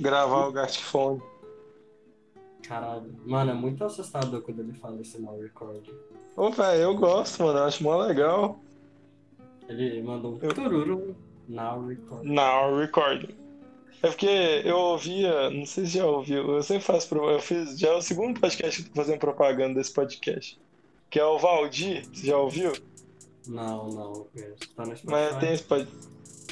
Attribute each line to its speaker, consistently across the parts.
Speaker 1: gravar o Gastifone.
Speaker 2: Caralho. Mano, é muito assustador quando ele fala esse no record.
Speaker 1: Ô, velho, eu gosto, mano. Eu acho mó legal.
Speaker 2: Ele mandou um
Speaker 1: Eu-
Speaker 2: tururu now record.
Speaker 1: Now recording. É porque eu ouvia, não sei se já ouviu, eu sempre faço, pro- eu fiz, já é o segundo podcast que eu tô fazendo propaganda desse podcast, que é o Valdir, você já ouviu?
Speaker 2: Não, não. Tá no Spotify.
Speaker 1: Mas tem esse,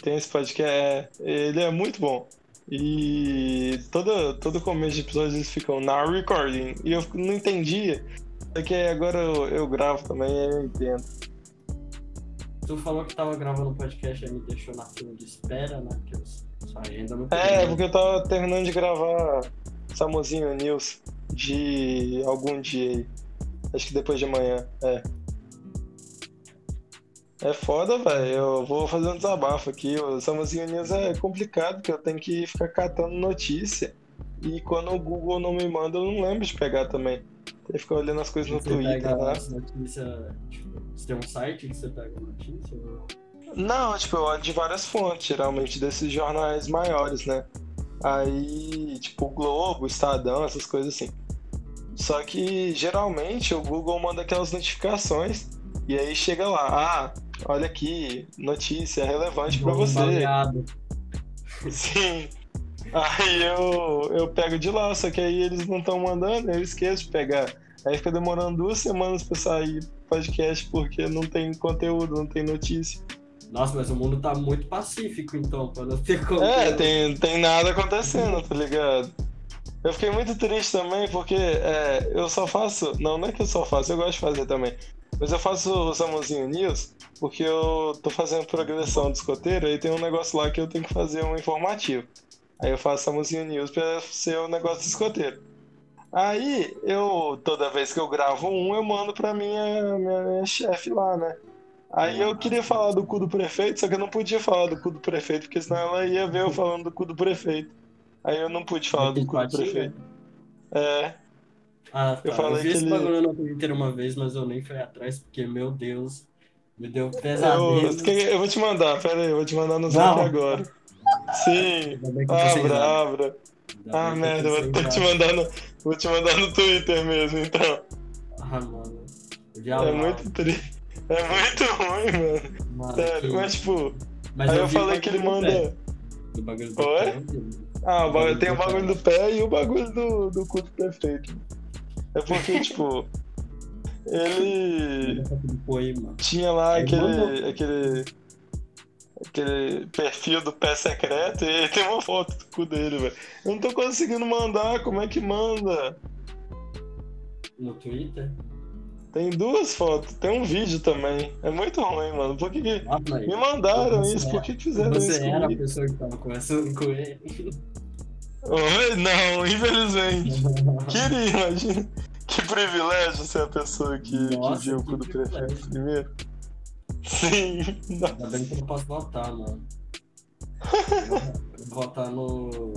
Speaker 1: tem esse podcast, é, ele é muito bom. E todo, todo começo de episódio eles ficam now recording, e eu não entendia, porque agora eu, eu gravo também e eu entendo.
Speaker 2: Tu falou que tava gravando um podcast e me deixou na fila de espera, né? Porque agenda não
Speaker 1: É, porque eu tava terminando de gravar Samuzinho News de algum dia aí. Acho que depois de amanhã, é. É foda, velho. Eu vou fazer um desabafo aqui. O Samuzinho News é complicado, porque eu tenho que ficar catando notícia. E quando o Google não me manda, eu não lembro de pegar também. Tem que ficar olhando as coisas no
Speaker 2: Você
Speaker 1: Twitter,
Speaker 2: pega
Speaker 1: né?
Speaker 2: as notícias. Tipo, você tem um site que você pega notícia? ou-
Speaker 1: Não, tipo, eu olho de várias fontes, geralmente desses jornais maiores, né? Aí, tipo, o Globo, o Estadão, essas coisas assim. Só que geralmente o Google manda aquelas notificações e aí chega lá, ah, olha aqui, notícia relevante pra
Speaker 2: Um
Speaker 1: você.
Speaker 2: baleado.
Speaker 1: Sim. Aí eu, eu pego de lá, só que aí eles não estão mandando, eu esqueço de pegar. Aí fica demorando duas semanas pra sair podcast porque não tem conteúdo, não tem notícia.
Speaker 2: Nossa, mas o mundo tá muito pacífico, então, pra não ter.
Speaker 1: É, tem, tem nada acontecendo, tá ligado? Eu fiquei muito triste também porque é, eu só faço. Não, não é que eu só faço, eu gosto de fazer também. Mas eu faço o Samuzinho News porque eu tô fazendo progressão de escoteiro e tem um negócio lá que eu tenho que fazer um informativo. Aí eu faço Samuzinho News pra ser o negócio de escoteiro. Aí eu, toda vez que eu gravo um, eu mando pra minha, minha, minha chefe lá, né? Aí eu queria falar do cu do prefeito, só que eu não podia falar do cu do prefeito, porque senão ela ia ver eu falando do cu do prefeito. Aí eu não pude falar do cu do prefeito. É,
Speaker 2: Ah, tá.
Speaker 1: Eu
Speaker 2: Eu,
Speaker 1: falei
Speaker 2: vi
Speaker 1: que
Speaker 2: esse
Speaker 1: ele-
Speaker 2: bagulho no Twitter uma vez, mas eu nem fui atrás, porque, meu Deus, me deu
Speaker 1: eu,
Speaker 2: pesadelo.
Speaker 1: eu vou te mandar, pera aí, eu vou te mandar no zap agora. Sim,
Speaker 2: eu sem
Speaker 1: abra, abra. Ah,
Speaker 2: eu
Speaker 1: merda, eu vou te mandar no, vou te mandar no Twitter mesmo, então.
Speaker 2: Ah, mano. Eu vi
Speaker 1: É muito triste. É muito ruim, mano.
Speaker 2: mano,
Speaker 1: Sério,
Speaker 2: que-
Speaker 1: mas tipo,
Speaker 2: mas
Speaker 1: aí eu
Speaker 2: vi o
Speaker 1: falei que ele manda.
Speaker 2: Do bagulho do
Speaker 1: Oi?
Speaker 2: pé, eu vi.
Speaker 1: Ah, o bagulho- tem o
Speaker 2: do
Speaker 1: bagulho do pé e o bagulho do, do cu do prefeito. É porque, tipo, ele tinha lá
Speaker 2: Ele
Speaker 1: aquele, aquele. aquele perfil do pé secreto e tem uma foto do cu dele, velho. Eu não tô conseguindo mandar, como é que manda?
Speaker 2: No Twitter?
Speaker 1: Tem duas fotos, tem um vídeo também. É muito ruim, mano. Por que, que...
Speaker 2: Ah,
Speaker 1: Me mandaram
Speaker 2: Você
Speaker 1: isso, por que, que fizeram
Speaker 2: você
Speaker 1: isso
Speaker 2: era a
Speaker 1: comigo?
Speaker 2: pessoa que tava conversando com ele.
Speaker 1: Oi? Não, infelizmente. Queria, imagina. Que privilégio ser a pessoa que,
Speaker 2: Nossa,
Speaker 1: que viu o do prefeito primeiro. Sim. Nossa.
Speaker 2: Ainda bem que eu não posso votar, mano. Votar no.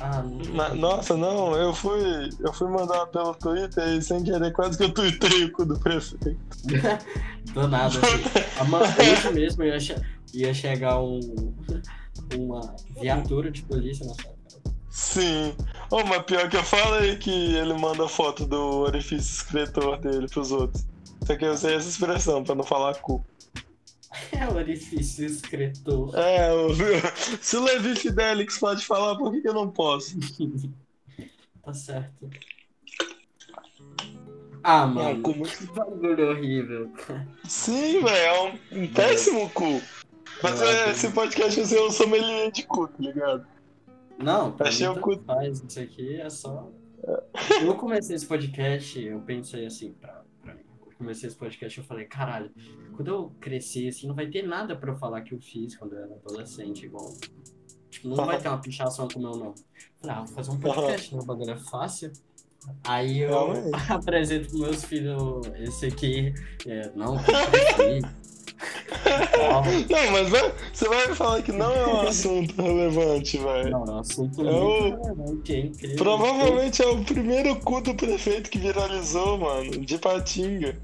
Speaker 2: Ah, não.
Speaker 1: Na- Nossa, não, eu fui, eu fui mandar pelo Twitter e sem querer quase que eu tuitei o cu do prefeito.
Speaker 2: Do nada. Assim. A man- Hoje mesmo ia, che- ia chegar um, uma viatura de polícia na sua casa.
Speaker 1: Sim. Oh, mas pior que eu falei que ele manda foto do orifício escritor dele pros outros. Só que eu usei essa expressão pra não falar cu.
Speaker 2: É o orifício escritor.
Speaker 1: É, o- se o Levi Fidelix pode falar, por que, que eu não posso?
Speaker 2: Tá certo. Ah,
Speaker 1: É um
Speaker 2: mano.
Speaker 1: cu muito
Speaker 2: Que bagulho horrível.
Speaker 1: Sim, velho, é um péssimo cu. Mas
Speaker 2: Eu
Speaker 1: é, esse podcast vai ser um sommelier de cu, tá ligado?
Speaker 2: Não, pra
Speaker 1: Achei
Speaker 2: mim
Speaker 1: o
Speaker 2: tanto
Speaker 1: cu-
Speaker 2: faz. Isso aqui é só. Eu comecei esse podcast, eu pensei assim, pra, pra mim. Eu comecei esse podcast eu falei, caralho, quando eu crescer, assim, não vai ter nada pra eu falar que eu fiz quando eu era adolescente, igual. Tipo, não vai ter uma pichação com o meu nome. Falei, ah, vou fazer um podcast, né? O bagulho é fácil. Aí eu
Speaker 1: Realmente.
Speaker 2: apresento pros meus filhos esse aqui. É, não. Calma.
Speaker 1: Não, mas vai- você vai me falar que não é um assunto relevante, velho.
Speaker 2: Não, é um assunto
Speaker 1: É
Speaker 2: muito
Speaker 1: o-
Speaker 2: relevante, é incrível.
Speaker 1: Provavelmente é o primeiro cu do prefeito que viralizou, mano, de Patinga.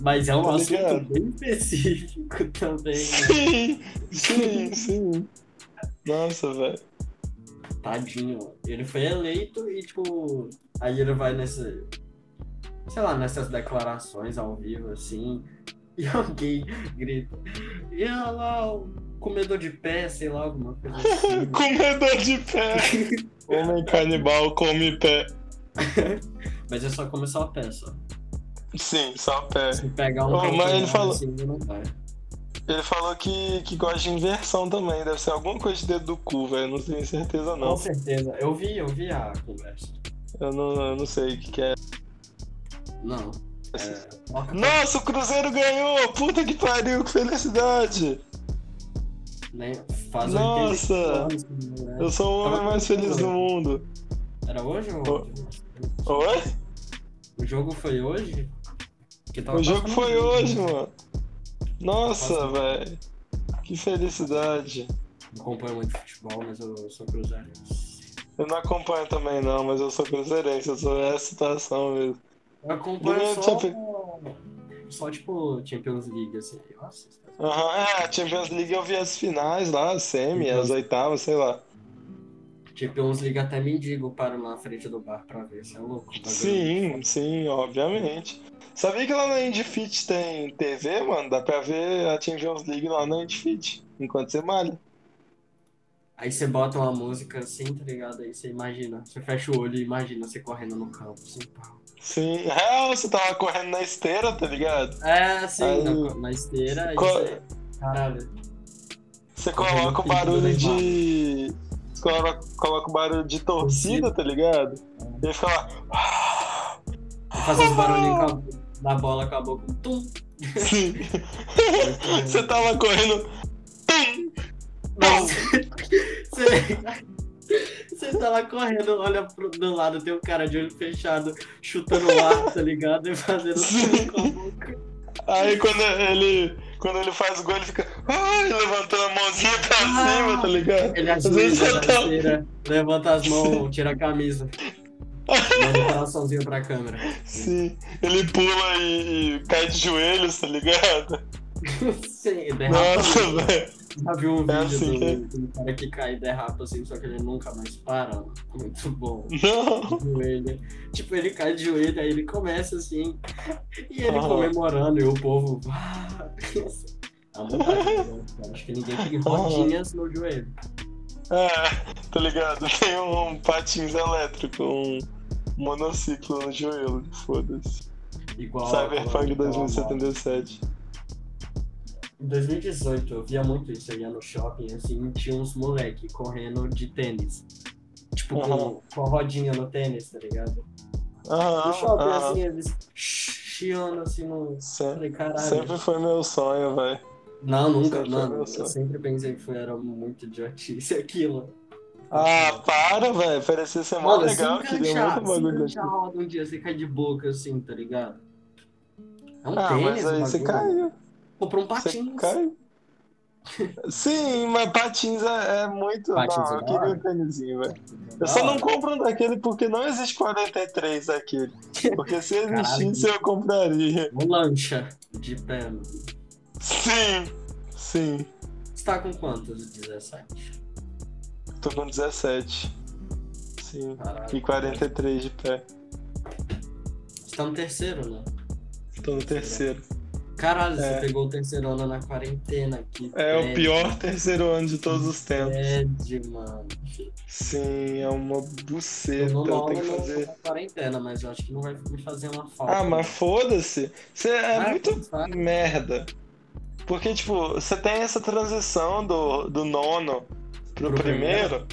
Speaker 2: Mas é um
Speaker 1: Tá
Speaker 2: assunto
Speaker 1: ligado?
Speaker 2: bem específico também, né?
Speaker 1: Sim, sim, sim. Nossa, velho.
Speaker 2: Tadinho. Ele foi eleito e, tipo, aí ele vai nesse. Sei lá, nessas declarações ao vivo, assim. E alguém grita. E olha lá, o comedor de pé, sei lá, alguma coisa assim.
Speaker 1: Comedor de pé. Homem canibal come pé.
Speaker 2: Mas é só começar a pé, só.
Speaker 1: Sim, só pé.
Speaker 2: Se pegar um
Speaker 1: Ô, mas ele falou-
Speaker 2: assim, não vai.
Speaker 1: Ele falou que, que gosta de inversão também. Deve ser alguma coisa de dedo do cu, velho. Não tenho certeza,
Speaker 2: Com
Speaker 1: não.
Speaker 2: certeza. Eu vi, eu vi a conversa.
Speaker 1: Eu não, eu não sei o que, que é.
Speaker 2: Não. É,
Speaker 1: Nossa, o Cruzeiro ganhou! Puta que pariu, que felicidade!
Speaker 2: nem, faz
Speaker 1: Nossa!
Speaker 2: 85 anos, né?
Speaker 1: Eu sou o homem
Speaker 2: Tava
Speaker 1: mais feliz do mundo.
Speaker 2: Era hoje ou
Speaker 1: Ô. Oi?
Speaker 2: O jogo foi hoje?
Speaker 1: O jogo foi hoje, mano. Nossa, velho. Que felicidade.
Speaker 2: Não acompanho muito futebol, mas eu sou cruzeirense.
Speaker 1: Eu não acompanho também não, mas eu sou cruzeirense, eu sou essa situação mesmo.
Speaker 2: Eu acompanho só, só tipo Champions League, assim. Nossa,
Speaker 1: Aham, é, Champions League eu vi as finais lá, as semi,
Speaker 2: Champions-
Speaker 1: as oitavas, sei lá.
Speaker 2: Champions League até mendigo para na frente do bar pra ver, você é louco. bagulho.
Speaker 1: Sim, sim, obviamente. Sabia que lá na Indifit tem TV, mano? Dá pra ver a Champions League lá na Indifit, enquanto você malha.
Speaker 2: Aí você bota uma música assim, tá ligado? Aí você imagina, você fecha o olho e imagina você correndo no campo, assim, pau.
Speaker 1: Sim, real, você tava correndo na esteira, tá ligado?
Speaker 2: É, assim,
Speaker 1: Aí-
Speaker 2: na, na esteira, aí
Speaker 1: Co-
Speaker 2: você... Caralho.
Speaker 1: Você coloca o barulho de. Você coloca, coloca o barulho de torcida, tá ligado? E ele fica lá.
Speaker 2: Faz uns barulhinhos da bola com a boca. Tum!
Speaker 1: Sim. Você tava correndo.
Speaker 2: Não, você, você tá lá correndo, olha pro, do lado, tem um cara de olho fechado chutando o ar, tá ligado? E fazendo tum com a boca.
Speaker 1: Aí quando ele. Quando ele faz o gol, ele fica. Ai, levantando a mãozinha pra
Speaker 2: Ah.
Speaker 1: cima, tá ligado?
Speaker 2: Ele na
Speaker 1: tá-
Speaker 2: esteira, levanta as mãos, tira a camisa. Manda um coraçãozinho pra câmera.
Speaker 1: Sim. Ele pula e, e cai de joelhos, tá ligado?
Speaker 2: Sim, derrapa.
Speaker 1: Nossa, velho.
Speaker 2: Já viu um
Speaker 1: É
Speaker 2: vídeo
Speaker 1: assim que é.
Speaker 2: do, do cara que cai e derrapa assim, só que ele nunca mais para? Muito bom.
Speaker 1: Não.
Speaker 2: joelho. Tipo, ele cai de joelho, aí ele começa assim, e ele
Speaker 1: Aham.
Speaker 2: comemorando, e o povo. "Ah!" A vontade? Acho que ninguém tem rodinhas no joelho.
Speaker 1: É, tá ligado? Tem um patins elétrico, um monociclo no joelho, foda-se.
Speaker 2: Igual.
Speaker 1: Cyberpunk
Speaker 2: igual-
Speaker 1: 2077.
Speaker 2: Em 2018 eu via muito isso, eu ia no shopping assim, tinha uns moleque correndo de tênis. Tipo, com,
Speaker 1: Aham.
Speaker 2: com a rodinha no tênis, tá ligado?
Speaker 1: Aham,
Speaker 2: No shopping,
Speaker 1: aham.
Speaker 2: assim, eles chiando assim no.
Speaker 1: Sempre,
Speaker 2: Falei, caralho.
Speaker 1: sempre foi meu sonho, velho.
Speaker 2: Não, nunca,
Speaker 1: sempre
Speaker 2: mano. Eu
Speaker 1: sonho.
Speaker 2: sempre pensei que foi, era muito idiotice aquilo.
Speaker 1: Ah, para, velho. Parecia ser mó legal,
Speaker 2: se
Speaker 1: queria
Speaker 2: enganchar,
Speaker 1: muito
Speaker 2: se
Speaker 1: bagulho daqui.
Speaker 2: roda um dia, você cai de boca assim, tá ligado? É um
Speaker 1: Ah,
Speaker 2: tênis,
Speaker 1: mas aí você caiu.
Speaker 2: Comprou um
Speaker 1: Você
Speaker 2: patins.
Speaker 1: caiu. Sim, mas patins é, é muito.
Speaker 2: Patins
Speaker 1: não,
Speaker 2: é
Speaker 1: eu queria um tênisinho, velho. Eu
Speaker 2: Da
Speaker 1: só não compro um daquele porque não existe 43 daquele. Porque se existisse eu compraria.
Speaker 2: Um lancha de pé.
Speaker 1: Sim, sim.
Speaker 2: Você tá com quantos? 17?
Speaker 1: Tô com 17. Sim.
Speaker 2: Caralho.
Speaker 1: E 43 de pé.
Speaker 2: Você tá no terceiro, né?
Speaker 1: Tô no terceiro.
Speaker 2: Caralho,
Speaker 1: É.
Speaker 2: você pegou o terceiro ano na quarentena. Que
Speaker 1: É o pior terceiro ano de todos os tempos.
Speaker 2: bad, mano.
Speaker 1: Sim, é uma buceta.
Speaker 2: Eu não
Speaker 1: Eu tenho que fazer.
Speaker 2: na quarentena, mas eu acho que não vai me fazer uma falta.
Speaker 1: Ah, mas foda-se. Você é
Speaker 2: Ah,
Speaker 1: muito
Speaker 2: sabe?
Speaker 1: merda. Porque, tipo, você tem essa transição do, do nono pro,
Speaker 2: Pro
Speaker 1: primeiro,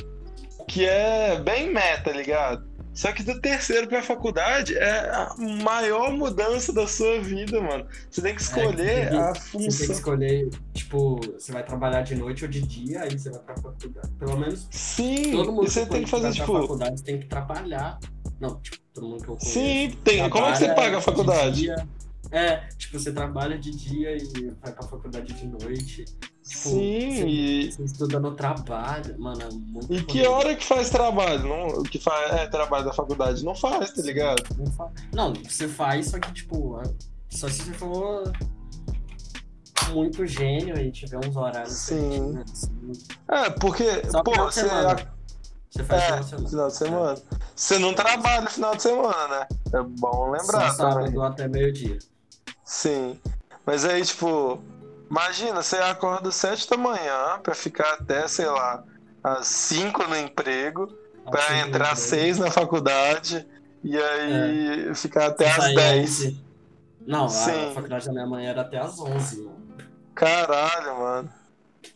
Speaker 1: que é bem meta, ligado? Só que do terceiro pra faculdade é a maior mudança da sua vida, mano. Você tem que escolher
Speaker 2: É,
Speaker 1: a
Speaker 2: Você tem que
Speaker 1: função.
Speaker 2: escolher, tipo, você vai trabalhar de noite ou de dia, aí você vai pra faculdade. Pelo menos
Speaker 1: Sim,
Speaker 2: todo mundo
Speaker 1: você tem que fazer,
Speaker 2: vai pra
Speaker 1: tipo.
Speaker 2: faculdade tem que trabalhar. Não, tipo, todo mundo que eu conheço.
Speaker 1: Sim, tem. Como é que você paga a
Speaker 2: de
Speaker 1: faculdade?
Speaker 2: dia. É, tipo, você trabalha de dia e vai pra faculdade de noite. Tipo,
Speaker 1: Sim,
Speaker 2: você,
Speaker 1: e,
Speaker 2: você estuda no trabalho, mano, é muito
Speaker 1: e que hora que faz trabalho? Não, que faz é, trabalho da faculdade? Não faz, tá ligado?
Speaker 2: Não, fa- Não, você faz, só que, tipo, a- Só se você for muito gênio e tiver uns horários
Speaker 1: Sim.
Speaker 2: certinhos, assim.
Speaker 1: É, porque,
Speaker 2: Só
Speaker 1: pô, você.
Speaker 2: Você faz
Speaker 1: é,
Speaker 2: final de semana.
Speaker 1: semana. Você não trabalha no final de semana, né? É bom lembrar
Speaker 2: Só
Speaker 1: também.
Speaker 2: sábado até meio-dia.
Speaker 1: Sim. Mas aí, tipo, imagina, você acorda às 7 da manhã pra ficar até, sei lá, às 5 no emprego, pra
Speaker 2: Assim,
Speaker 1: entrar às? 6 na faculdade e aí ficar até às
Speaker 2: Sair
Speaker 1: 10.
Speaker 2: 11. Não, a
Speaker 1: Sim.
Speaker 2: faculdade da minha mãe era até às 11, mano.
Speaker 1: Caralho, mano.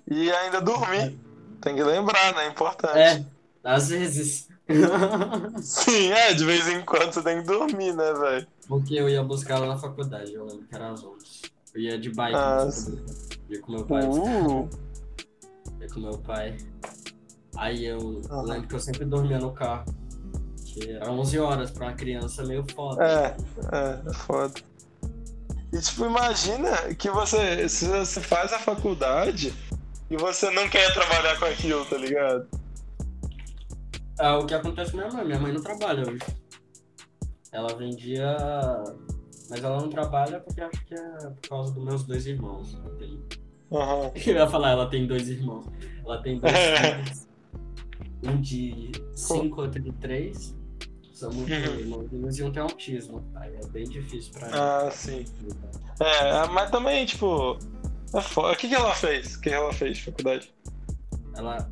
Speaker 1: E ainda dormir. Tem que lembrar, né? É importante.
Speaker 2: É, às vezes.
Speaker 1: Sim, é, de vez em quando você tem que dormir, né, velho?
Speaker 2: Porque eu ia buscar ela na faculdade, eu lembro que era às 11. Eu ia de bike,
Speaker 1: Ah, sim.
Speaker 2: faculdade. ia com meu pai.
Speaker 1: Uh,
Speaker 2: Ia com meu pai. Aí eu lembro que eu sempre dormia no carro. Que era 11 horas pra uma criança meio foda.
Speaker 1: é, é, é foda. E tipo, imagina que você, se você faz a faculdade e você não quer trabalhar com aquilo, tá ligado?
Speaker 2: É o que acontece com minha mãe. Minha mãe não trabalha hoje. Ela vendia. Mas ela não trabalha porque acho que é por causa dos meus dois irmãos.
Speaker 1: Aham.
Speaker 2: Eu ia falar, ela tem dois irmãos. Ela tem dois filhos. Um de 5, outro de 3. São muito
Speaker 1: Uhum.
Speaker 2: irmãozinhos e um tem autismo. Aí é bem difícil pra ela.
Speaker 1: Ah, sim. É, mas também, tipo, é. O que, que ela fez? O que ela fez de faculdade?
Speaker 2: Ela.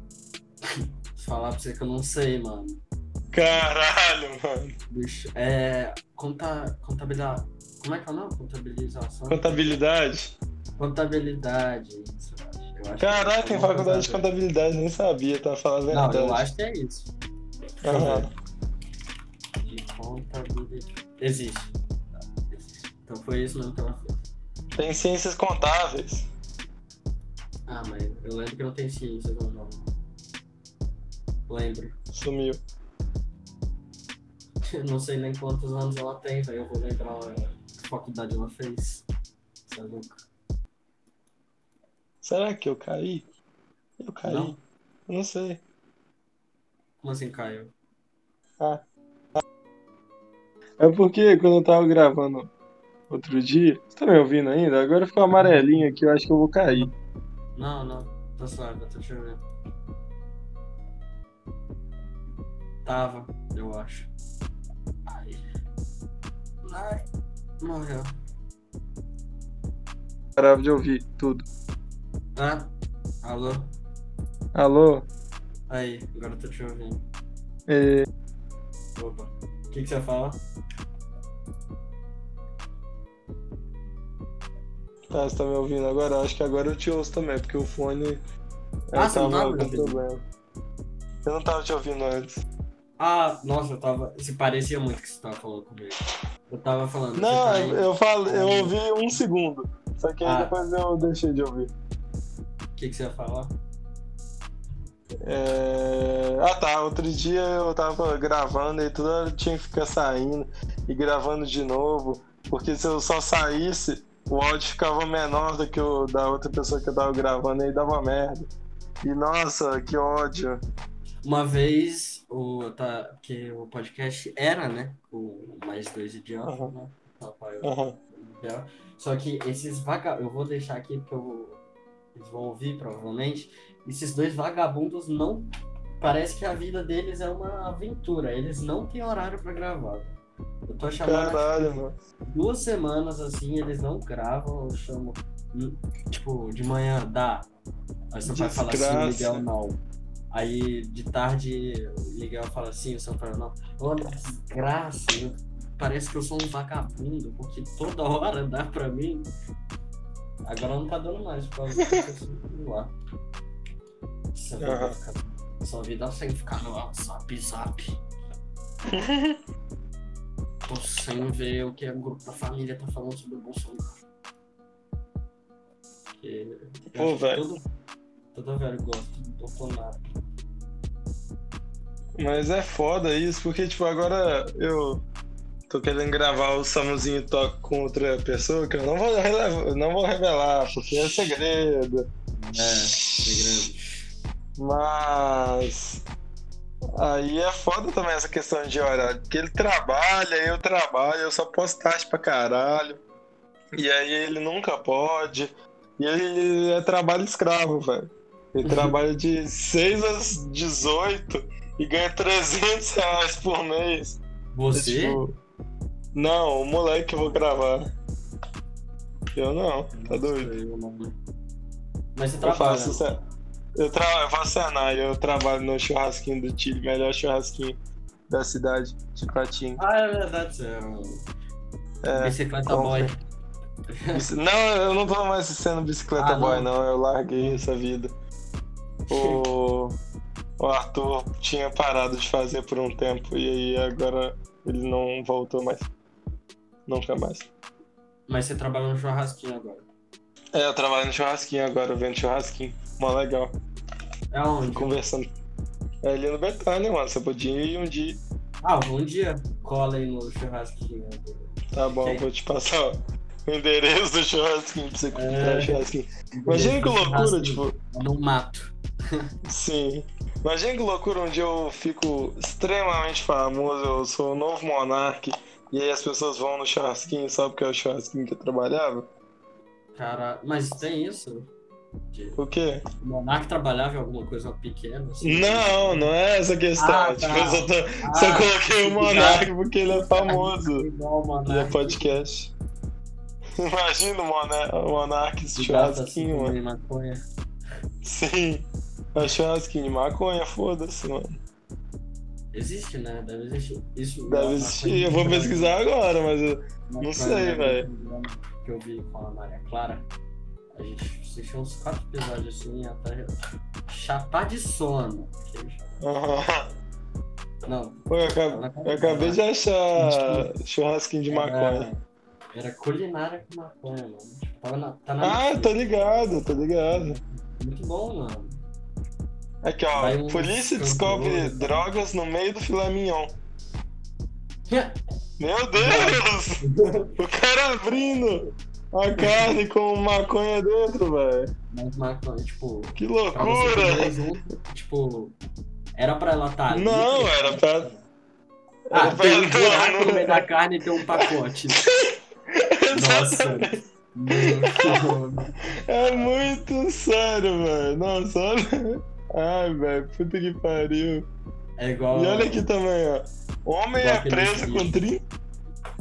Speaker 2: Falar pra você que eu não sei, mano.
Speaker 1: Caralho, mano.
Speaker 2: Bicho. É. Conta, contabilidade. Como é que é o nome? Contabilização?
Speaker 1: Contabilidade?
Speaker 2: Contabilidade. Isso, eu acho. Eu acho que
Speaker 1: Caralho,
Speaker 2: é
Speaker 1: tem faculdade de contabilidade, nem sabia, tá falando a
Speaker 2: Não,
Speaker 1: verdade.
Speaker 2: eu acho que é isso.
Speaker 1: Aham.
Speaker 2: De contabilidade. Existe. Existe. Então foi isso mesmo que ela fez.
Speaker 1: Tem ciências contáveis.
Speaker 2: Ah, mas eu lembro que não tem ciências não. Lembro.
Speaker 1: Sumiu.
Speaker 2: Eu não sei nem quantos anos ela tem, velho. Eu vou lembrar a faculdade ela fez. Você é louco.
Speaker 1: Será que eu caí? Eu caí?
Speaker 2: Não.
Speaker 1: Eu não sei.
Speaker 2: Como assim, Caio?
Speaker 1: É porque quando eu tava gravando outro dia. Você tá me ouvindo ainda? Agora ficou amarelinho aqui, eu acho que eu vou cair.
Speaker 2: Não, não. Tá suave, eu tô te ouvindo. Tava, eu acho. Ai. Ai. Morreu.
Speaker 1: Parava de ouvir tudo.
Speaker 2: Ah, alô?
Speaker 1: Alô?
Speaker 2: Aí, agora eu tô te ouvindo.
Speaker 1: É,
Speaker 2: Opa. O que, que você fala?
Speaker 1: Tá, você tá me ouvindo agora? Acho que agora eu te ouço também, porque o fone.
Speaker 2: Ah,
Speaker 1: eu
Speaker 2: você não
Speaker 1: tava com
Speaker 2: ouvindo?
Speaker 1: problema. Eu não tava te ouvindo antes.
Speaker 2: Ah, nossa, eu tava. Se parecia muito que você tava falando comigo. Eu tava falando.
Speaker 1: Não,
Speaker 2: tá aí-
Speaker 1: eu falei, eu ouvi um segundo. Só que aí
Speaker 2: Ah.
Speaker 1: depois eu deixei de ouvir.
Speaker 2: O que, que você ia falar?
Speaker 1: É... Ah tá, outro dia eu tava gravando e toda hora eu tinha que ficar saindo e gravando de novo, porque se eu só saísse, o áudio ficava menor do que o da outra pessoa que eu tava gravando e dava merda. E nossa, que ódio.
Speaker 2: Uma vez, o, tá, que o podcast era, né? O Mais Dois Idiotas,
Speaker 1: Aham.
Speaker 2: né? Rafael. Miguel. Só que esses vagabundos. Eu vou deixar aqui porque eu eles vão ouvir provavelmente. Esses dois vagabundos não. Parece que a vida deles é uma aventura. Eles não têm horário pra gravar. Eu tô chamando
Speaker 1: Caralho,
Speaker 2: duas semanas assim, eles não gravam, eu chamo. hum, Tipo, de manhã dá. Aí você vai falar assim, Miguel não. Aí de tarde o Miguel fala assim, o Sampaio não. Olha, desgraça, parece que eu sou um vagabundo, porque toda hora dá pra mim. Agora não tá dando mais, por causa do vai
Speaker 1: Aham.
Speaker 2: ficar sua vida sem ficar no WhatsApp, zap. Tô sem ver o que o grupo da família tá falando sobre o Bolsonaro. Porque
Speaker 1: Pô, velho.
Speaker 2: Todo, todo velho gosta do Bolsonaro.
Speaker 1: Mas é foda isso, porque tipo, agora eu tô querendo gravar o Samuzinho Toque com outra pessoa que eu não vou, relevar- não vou revelar, porque é segredo.
Speaker 2: É, segredo.
Speaker 1: Mas aí é foda também essa questão de horário, porque ele trabalha, eu trabalho, eu só posto tarde pra caralho. E aí ele nunca pode. E ele é trabalho escravo, velho. Ele trabalha de 6 às 18 e ganha 300 reais por mês.
Speaker 2: Você?
Speaker 1: Tipo, não, o moleque que eu vou gravar. Eu não, tá doido?
Speaker 2: Eu. Mas você
Speaker 1: Eu
Speaker 2: trabalha.
Speaker 1: faço, ce- eu, tra... eu faço cenário, eu trabalho no churrasquinho do Chile, melhor churrasquinho da cidade de Patinho.
Speaker 2: Ah, é verdade, você é
Speaker 1: É,
Speaker 2: bicicleta boy.
Speaker 1: Não, eu não tô mais sendo bicicleta
Speaker 2: Ah,
Speaker 1: boy,
Speaker 2: não?
Speaker 1: não. Eu larguei essa vida. O... o Arthur tinha parado de fazer por um tempo e aí agora ele não voltou mais. Nunca mais.
Speaker 2: Mas você trabalha no churrasquinho agora.
Speaker 1: É, eu trabalho no churrasquinho agora, vendo churrasquinho. Mó legal.
Speaker 2: É onde?
Speaker 1: Conversando. É ali no Betânia, mano. Você podia ir um dia.
Speaker 2: Ah, um dia cola aí no churrasquinho.
Speaker 1: Tá bom, vou te passar o endereço do churrasquinho pra você comprar
Speaker 2: É.
Speaker 1: o churrasquinho. Imagina que loucura, tipo,
Speaker 2: No mato.
Speaker 1: Sim. Imagina que loucura um dia eu fico extremamente famoso, eu sou o novo monarque, e aí as pessoas vão no churrasquinho, só porque é o churrasquinho que eu trabalhava?
Speaker 2: Cara, mas tem isso? De...
Speaker 1: O quê?
Speaker 2: O Monark trabalhava em alguma coisa pequena? Assim?
Speaker 1: Não, não é essa questão.
Speaker 2: Ah,
Speaker 1: tipo,
Speaker 2: tá.
Speaker 1: eu só, tô-
Speaker 2: Ah,
Speaker 1: só coloquei o monarque porque ele é famoso.
Speaker 2: Igual o
Speaker 1: E é podcast. Imagina o Monar- o Monark
Speaker 2: data,
Speaker 1: churrasquinho,
Speaker 2: assim,
Speaker 1: mano. Sim. É churrasquinho de maconha, foda-se, mano.
Speaker 2: Existe, né? Deve existir. Isso,
Speaker 1: Deve existir. Eu vou pesquisar agora, mas eu... não sei,
Speaker 2: de
Speaker 1: velho.
Speaker 2: Que eu vi com a Maria Clara. A gente assistiu uns quatro episódios assim até chapar de sono. Não,
Speaker 1: Pô, eu acabei, eu acabei de achar churrasquinho de maconha.
Speaker 2: Era, era culinária com maconha, mano. Tipo, tava na, tá na
Speaker 1: Ah, tô ligado, tô ligado.
Speaker 2: Muito bom, mano.
Speaker 1: Aqui, ó.
Speaker 2: Vai
Speaker 1: Polícia descobre
Speaker 2: tá?
Speaker 1: drogas no meio do filé mignon. Meu Deus! o cara abrindo a carne com maconha dentro, velho.
Speaker 2: Mas maconha, tipo,
Speaker 1: Que loucura!
Speaker 2: junto, tipo, era pra ela estar ali.
Speaker 1: Não, era pra.
Speaker 2: Ah,
Speaker 1: era pra
Speaker 2: tem um buraco
Speaker 1: no-
Speaker 2: meio da carne e tem um pacote. Nossa. Mano,
Speaker 1: É muito sério, velho. Nossa, olha. Ai, velho, puta que pariu.
Speaker 2: É igual.
Speaker 1: E olha aqui também, ó. Homem é preso com 30.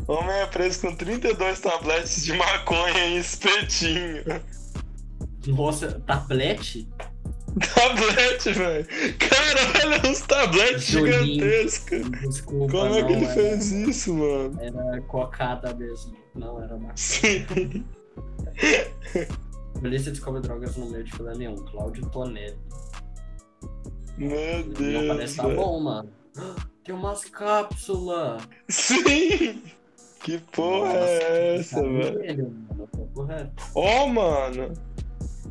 Speaker 1: Homem é preso com 32 tabletes de maconha em espetinho.
Speaker 2: Nossa, tablete?
Speaker 1: Tablete, velho. Cara, olha uns tabletes gigantescos.
Speaker 2: Desculpa,
Speaker 1: Como é que ele
Speaker 2: era,
Speaker 1: fez isso, mano?
Speaker 2: era cocada mesmo. Não era maconha.
Speaker 1: Sim.
Speaker 2: Polícia descobre drogas no meio de filé nenhum. Cláudio Tonelli.
Speaker 1: Meu Deus.
Speaker 2: parece tá bom, mano. Tem umas cápsulas.
Speaker 1: Sim! Que porra é essa,
Speaker 2: Tá
Speaker 1: velho?
Speaker 2: tá.
Speaker 1: Ó, mano.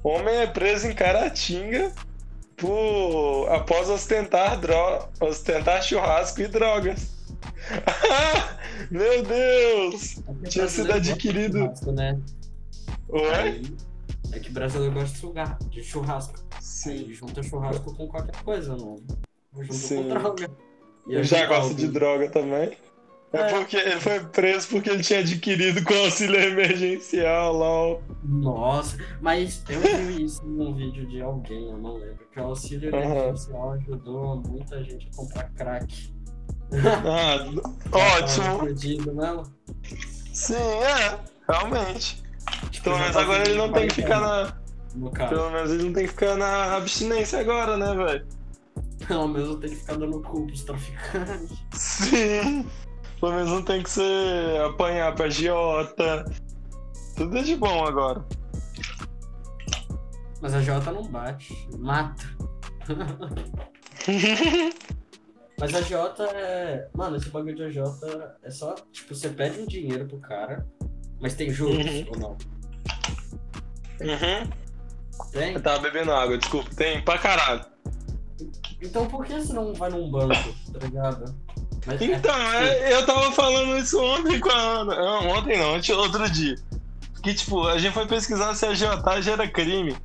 Speaker 1: Homem é preso em Caratinga por... após ostentar, dro... ostentar churrasco e drogas. Meu Deus! Tinha sido
Speaker 2: de
Speaker 1: adquirido.
Speaker 2: Né?
Speaker 1: Ué?
Speaker 2: Aí, é que brasileiro gosta de sugar, de churrasco.
Speaker 1: Sim.
Speaker 2: Aí junta churrasco com qualquer coisa, não. Junta
Speaker 1: Sim.
Speaker 2: com droga. E
Speaker 1: Eu já gosto de droga também. É
Speaker 2: É.
Speaker 1: porque ele foi preso porque ele tinha adquirido com auxílio emergencial lá.
Speaker 2: Nossa, mas eu vi isso num vídeo de alguém, eu não lembro, que o auxílio
Speaker 1: Aham.
Speaker 2: emergencial ajudou muita gente a comprar crack.
Speaker 1: Ah, ótimo.
Speaker 2: perdido mesmo.
Speaker 1: Sim, é, realmente.
Speaker 2: Tipo,
Speaker 1: Pelo menos
Speaker 2: tá
Speaker 1: agora ele não tem que ficar na. Pelo menos ele não tem que ficar na abstinência agora, né, velho?
Speaker 2: Pelo menos tem que ficar dando cu pros traficantes.
Speaker 1: Sim. Pelo menos não tem que ser apanhar pra agiota. Tudo é de bom agora.
Speaker 2: Mas a Jota não bate, mata. Mas a Jota é. Mano, esse bagulho de Jota é só. Tipo, você pede um dinheiro pro cara, mas tem juros
Speaker 1: Uhum.
Speaker 2: ou não?
Speaker 1: Uhum.
Speaker 2: Tem?
Speaker 1: Eu tava bebendo água, desculpa. Tem pra caralho.
Speaker 2: Então por que você não vai num banco, tá ligado? Mas,
Speaker 1: Então, é, eu tava falando isso ontem com a Ana. Não, ontem não, ontem, outro dia. Que, tipo, a gente foi pesquisar se a agiotagem era crime.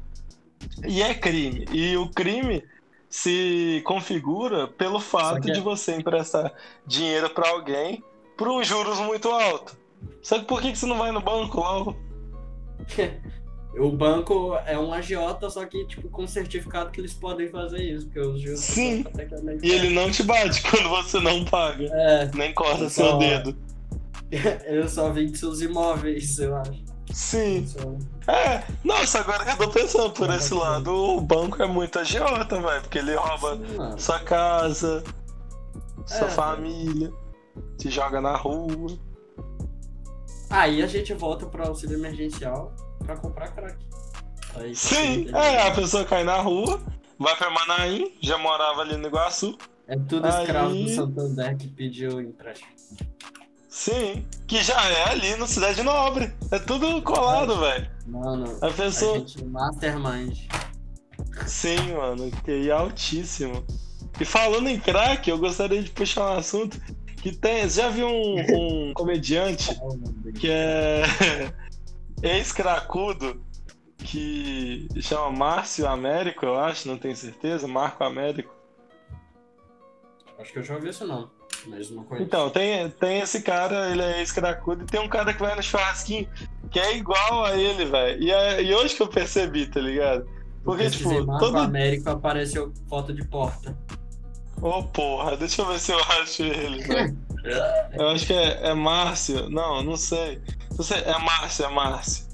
Speaker 1: E é crime. E o crime se configura pelo fato
Speaker 2: é-
Speaker 1: de você emprestar dinheiro pra alguém por um juros muito alto. Só que por que, que você não vai no banco logo?
Speaker 2: o banco é um agiota, só que, tipo, com certificado que eles podem fazer isso, porque os juros
Speaker 1: Sim.
Speaker 2: é
Speaker 1: E ele não te bate quando você não paga.
Speaker 2: É,
Speaker 1: Nem corta
Speaker 2: Só-
Speaker 1: seu dedo.
Speaker 2: ele só vende seus imóveis, eu acho.
Speaker 1: Sim.
Speaker 2: Só-
Speaker 1: É, nossa, agora que eu tô pensando por
Speaker 2: Não,
Speaker 1: esse
Speaker 2: não.
Speaker 1: lado, o banco é muito agiota, velho, porque ele rouba
Speaker 2: Sim,
Speaker 1: sua casa, sua
Speaker 2: É,
Speaker 1: família, te joga na rua.
Speaker 2: Aí a gente volta pro auxílio emergencial pra comprar crack. Aí,
Speaker 1: Sim, é, a pessoa cai na rua, vai pra Manaim, já morava ali no Iguaçu.
Speaker 2: É tudo escravo
Speaker 1: Aí-
Speaker 2: do Santander que pediu empréstimo.
Speaker 1: Sim, que já é ali no Cidade Nobre. É tudo colado, velho.
Speaker 2: Mano,
Speaker 1: A
Speaker 2: a
Speaker 1: pessoa.
Speaker 2: gente mastermind.
Speaker 1: Sim, mano, QI altíssimo. E falando em crack, eu gostaria de puxar um assunto que tem. Você já viu um, um comediante que é ex-cracudo que chama Márcio Américo, eu acho, não tenho certeza, Marco Américo.
Speaker 2: Acho que eu já ouvi isso não, mas não conheço.
Speaker 1: Então, tem, tem esse cara, ele é ex-cracudo, e tem um cara que vai no churrasquinho que é igual a ele, velho. E, é- e hoje que eu percebi, tá ligado? Porque,
Speaker 2: Pesquisei
Speaker 1: tipo,
Speaker 2: Marco
Speaker 1: todo.
Speaker 2: Américo apareceu foto de porta.
Speaker 1: Ô, porra, deixa eu ver se eu acho ele. Eu acho que é, é Márcio. Não, não sei. Não sei. É Márcio, é Márcio.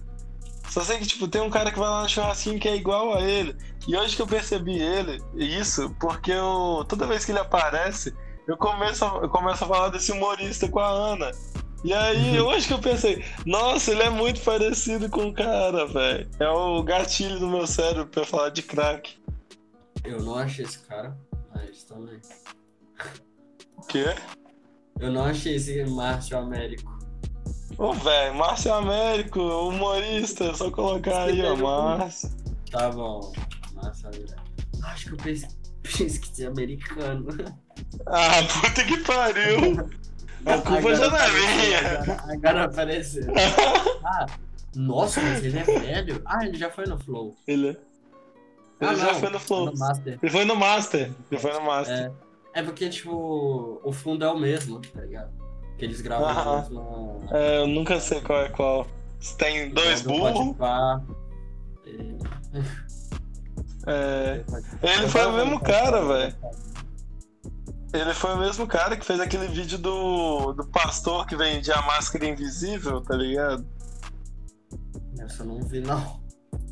Speaker 1: Só sei que, tipo, tem um cara que vai lá no churrasquinho que é igual a ele. E hoje que eu percebi ele, isso, porque eu, toda vez que ele aparece, eu começo, a, eu começo a falar desse humorista com a Ana. E aí, hoje que eu pensei, nossa, ele é muito parecido com o cara, velho. É o gatilho do meu cérebro pra falar de crack.
Speaker 2: Eu não achei esse cara, também.
Speaker 1: O quê?
Speaker 2: Eu não achei esse Márcio Américo.
Speaker 1: Ô, velho, Márcio Américo, humorista, é só colocar aí, ó, Márcio.
Speaker 2: Tá bom. Márcio Américo. Acho que eu pes- pesquisei americano.
Speaker 1: Ah, puta que pariu! A culpa já não é minha.
Speaker 2: Agora, agora apareceu. Ah, nossa, mas ele é velho? Ah, ele já foi no Flow.
Speaker 1: Ele,
Speaker 2: Ah,
Speaker 1: ele já
Speaker 2: não,
Speaker 1: foi no Flow. Ele foi no Master. Ele foi no Master.
Speaker 2: É, é porque, tipo, o fundo é o mesmo, tá ligado? Que eles gravam
Speaker 1: Aham.
Speaker 2: na mesma.
Speaker 1: É, eu nunca sei qual é qual. Se tem dois
Speaker 2: do
Speaker 1: burros.
Speaker 2: E-
Speaker 1: É, ele foi o mesmo cara, velho. Ele foi o mesmo cara que fez aquele vídeo do, do pastor que vendia a máscara invisível, tá ligado?
Speaker 2: Essa eu não vi, não.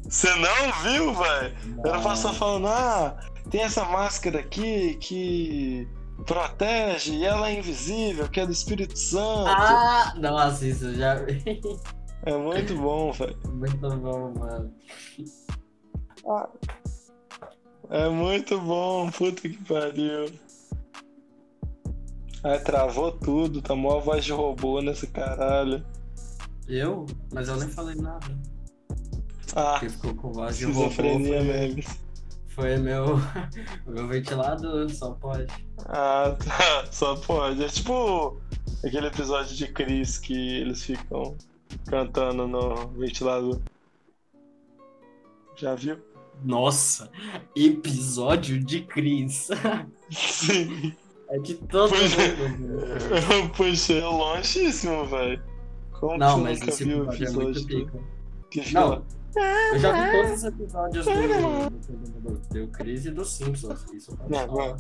Speaker 1: Você não viu, velho? Era
Speaker 2: Não.
Speaker 1: pastor falando, ah, tem essa máscara aqui que protege e ela é invisível, que é do Espírito Santo.
Speaker 2: Ah, nossa, isso eu já vi.
Speaker 1: É muito bom, velho.
Speaker 2: Muito bom, mano.
Speaker 1: É muito bom, puta que pariu. Ai, travou tudo, tá mó voz de robô nesse caralho.
Speaker 2: Eu? Mas eu nem falei nada.
Speaker 1: Ah,
Speaker 2: Quem ficou com voz de robô
Speaker 1: esquizofrenia
Speaker 2: foi,
Speaker 1: mesmo.
Speaker 2: foi meu, meu ventilador, só pode.
Speaker 1: Ah, tá. Só pode. É tipo aquele episódio de Chris que eles ficam cantando no ventilador. Já viu?
Speaker 2: Nossa, episódio de Cris.
Speaker 1: Sim.
Speaker 2: É de todo
Speaker 1: Pois é.
Speaker 2: mundo.
Speaker 1: Eu puxei longíssimo, velho. Como
Speaker 2: Não,
Speaker 1: que
Speaker 2: mas
Speaker 1: nunca
Speaker 2: esse
Speaker 1: viu o
Speaker 2: episódio é muito pica.
Speaker 1: que
Speaker 2: Não? Eu já vi todos os episódios do, do, do, do Chris e dos Simpsons. Isso
Speaker 1: Não.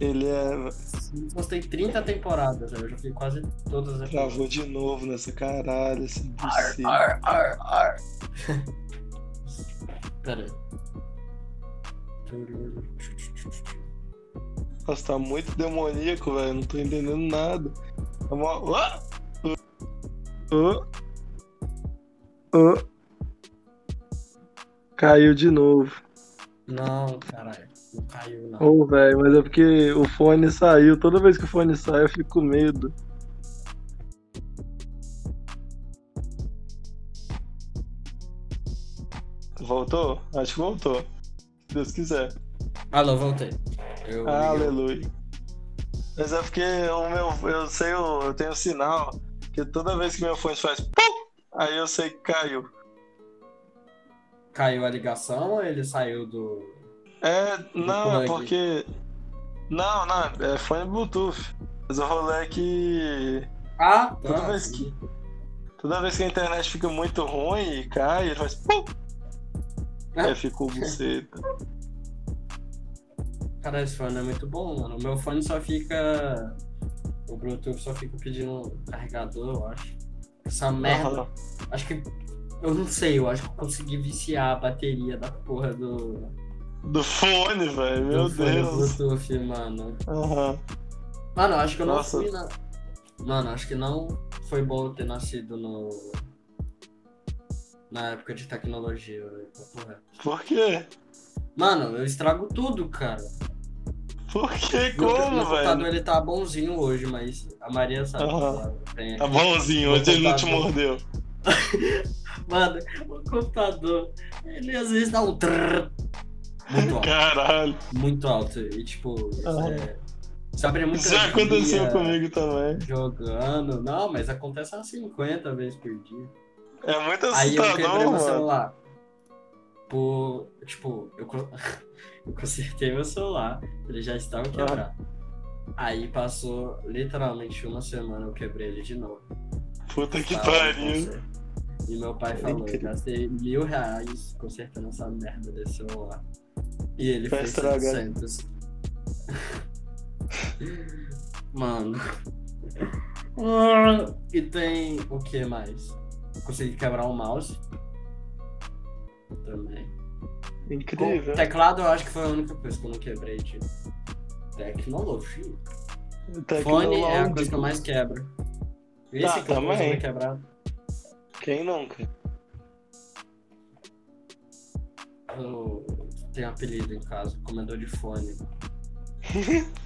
Speaker 1: Ele é.
Speaker 2: Simpsons tem 30 temporadas, eu já vi quase todas as episódios.
Speaker 1: Travou de novo nessa caralho, esse buceta.
Speaker 2: Ar, ar, ar. Pera aí.
Speaker 1: Nossa, tá muito demoníaco, velho. Não tô entendendo nada. É uma... Ah! Ah! Ah! Caiu de novo.
Speaker 2: Não, caralho. Não caiu, não.
Speaker 1: Ô, velho, mas é porque o fone saiu. Toda vez que o fone sai, eu fico com medo. Voltou? Acho que voltou. Se Deus quiser.
Speaker 2: Alô, voltei. Eu,
Speaker 1: Aleluia. Mas é porque o meu, eu sei, o- eu tenho sinal que toda vez que meu fone faz pum, aí eu sei que caiu.
Speaker 2: Caiu a ligação ou ele saiu do.
Speaker 1: É, não, é porque. Não, não, é fone Bluetooth. Mas o rolê é que.
Speaker 2: Ah, tá.
Speaker 1: Toda vez que- Toda vez que a internet fica muito ruim e cai, ele faz. Pum! Aí ficou buceta.
Speaker 2: Cara, esse fone é muito bom, mano. O meu fone só fica. O Bluetooth só fica pedindo carregador, eu acho. Essa merda.
Speaker 1: Aham.
Speaker 2: Acho que. Eu não sei, eu acho que eu consegui viciar a bateria da porra do.
Speaker 1: Do fone, velho. Meu
Speaker 2: do fone
Speaker 1: Deus.
Speaker 2: Bluetooth, mano.
Speaker 1: Aham.
Speaker 2: Mano, acho que eu não
Speaker 1: Nossa.
Speaker 2: fui na. Mano, acho que não foi bom ter nascido no. Na época de tecnologia, velho. reto.
Speaker 1: Por quê?
Speaker 2: Mano, eu estrago tudo, cara.
Speaker 1: Por
Speaker 2: meu
Speaker 1: Como,
Speaker 2: computador
Speaker 1: velho?
Speaker 2: ele tá bonzinho hoje, mas a Maria sabe. Que tem
Speaker 1: Tá bonzinho, hoje ele não te mordeu.
Speaker 2: Mano, o computador, ele às vezes dá um trrr muito alto,
Speaker 1: Caralho.
Speaker 2: muito alto. E tipo,
Speaker 1: Aham.
Speaker 2: é, você abre muita
Speaker 1: Isso já aconteceu comigo também.
Speaker 2: Jogando. Não, mas acontece umas 50 vezes por dia.
Speaker 1: É muito
Speaker 2: Aí eu quebrei
Speaker 1: assustador,
Speaker 2: meu
Speaker 1: mano.
Speaker 2: celular. Por. Tipo, eu, eu consertei meu celular, ele já estava quebrado. Aí passou literalmente uma semana, eu quebrei ele de novo.
Speaker 1: Puta que pariu.
Speaker 2: E meu pai falou, eu gastei mil reais consertando essa merda desse celular. E ele
Speaker 1: Vai
Speaker 2: fez
Speaker 1: estragar.
Speaker 2: 700. Mano. E tem o que mais? Consegui quebrar o mouse. Também.
Speaker 1: Incrível.
Speaker 2: Teclado eu acho que foi a única coisa que eu não quebrei de tecnologia. Fone é a coisa que eu mais quebro. Esse
Speaker 1: Tá,
Speaker 2: tô
Speaker 1: também.
Speaker 2: quebrado.
Speaker 1: Quem nunca?
Speaker 2: Eu tenho apelido em casa, comedor de fone.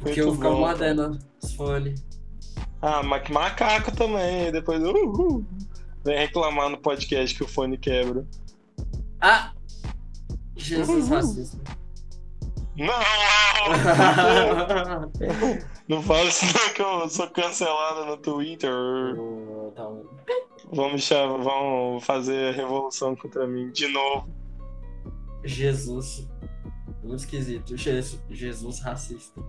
Speaker 2: Porque eu ficava mordendo os fones.
Speaker 1: Ah, ma- macaco também. Depois uh, uh, vem reclamar no podcast que o fone quebra.
Speaker 2: Ah! Jesus
Speaker 1: Uhum.
Speaker 2: racista.
Speaker 1: Não! não fala isso não que eu sou cancelado no Twitter.
Speaker 2: Vou dar um-
Speaker 1: Vão me chamar, vão fazer a revolução contra mim de novo.
Speaker 2: Jesus. Muito esquisito. Jesus, Jesus racista.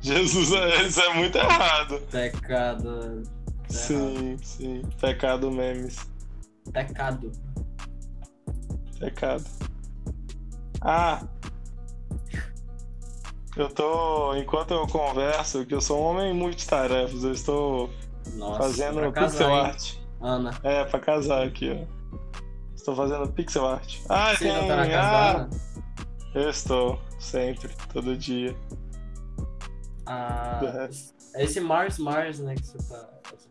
Speaker 1: Jesus, é- isso é muito errado.
Speaker 2: Pecado.
Speaker 1: Sim, sim. Pecado memes.
Speaker 2: Pecado.
Speaker 1: Pecado. Ah! Eu tô. Enquanto eu converso, que eu sou um homem multitarefas, eu estou
Speaker 2: Nossa,
Speaker 1: fazendo pixel
Speaker 2: hein?
Speaker 1: art.
Speaker 2: Ana.
Speaker 1: É, pra casar aqui, ó. Estou fazendo pixel art. Ah,
Speaker 2: Você
Speaker 1: tem.
Speaker 2: tá na
Speaker 1: ah, eu estou, sempre, todo dia.
Speaker 2: Ah,
Speaker 1: É.
Speaker 2: é esse Mars Mars, né, que você tá fazendo.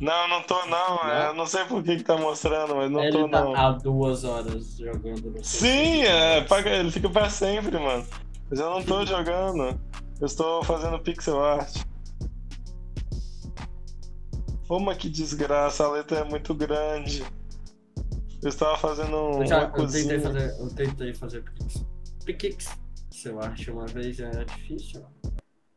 Speaker 1: Não, não tô não.
Speaker 2: Não?
Speaker 1: é, Eu não sei por que, que tá mostrando, mas não
Speaker 2: Ele
Speaker 1: tô
Speaker 2: tá
Speaker 1: não.
Speaker 2: há duas horas jogando no
Speaker 1: Sim, é, ele fica pra sempre, mano. Mas eu não tô jogando. Eu estou fazendo pixel art. Uma que desgraça, a letra é muito grande. Eu estava fazendo um,
Speaker 2: Eu, já,
Speaker 1: uma
Speaker 2: eu tentei fazer, eu tentei fazer pix. Pix, seu arte uma vez é difícil.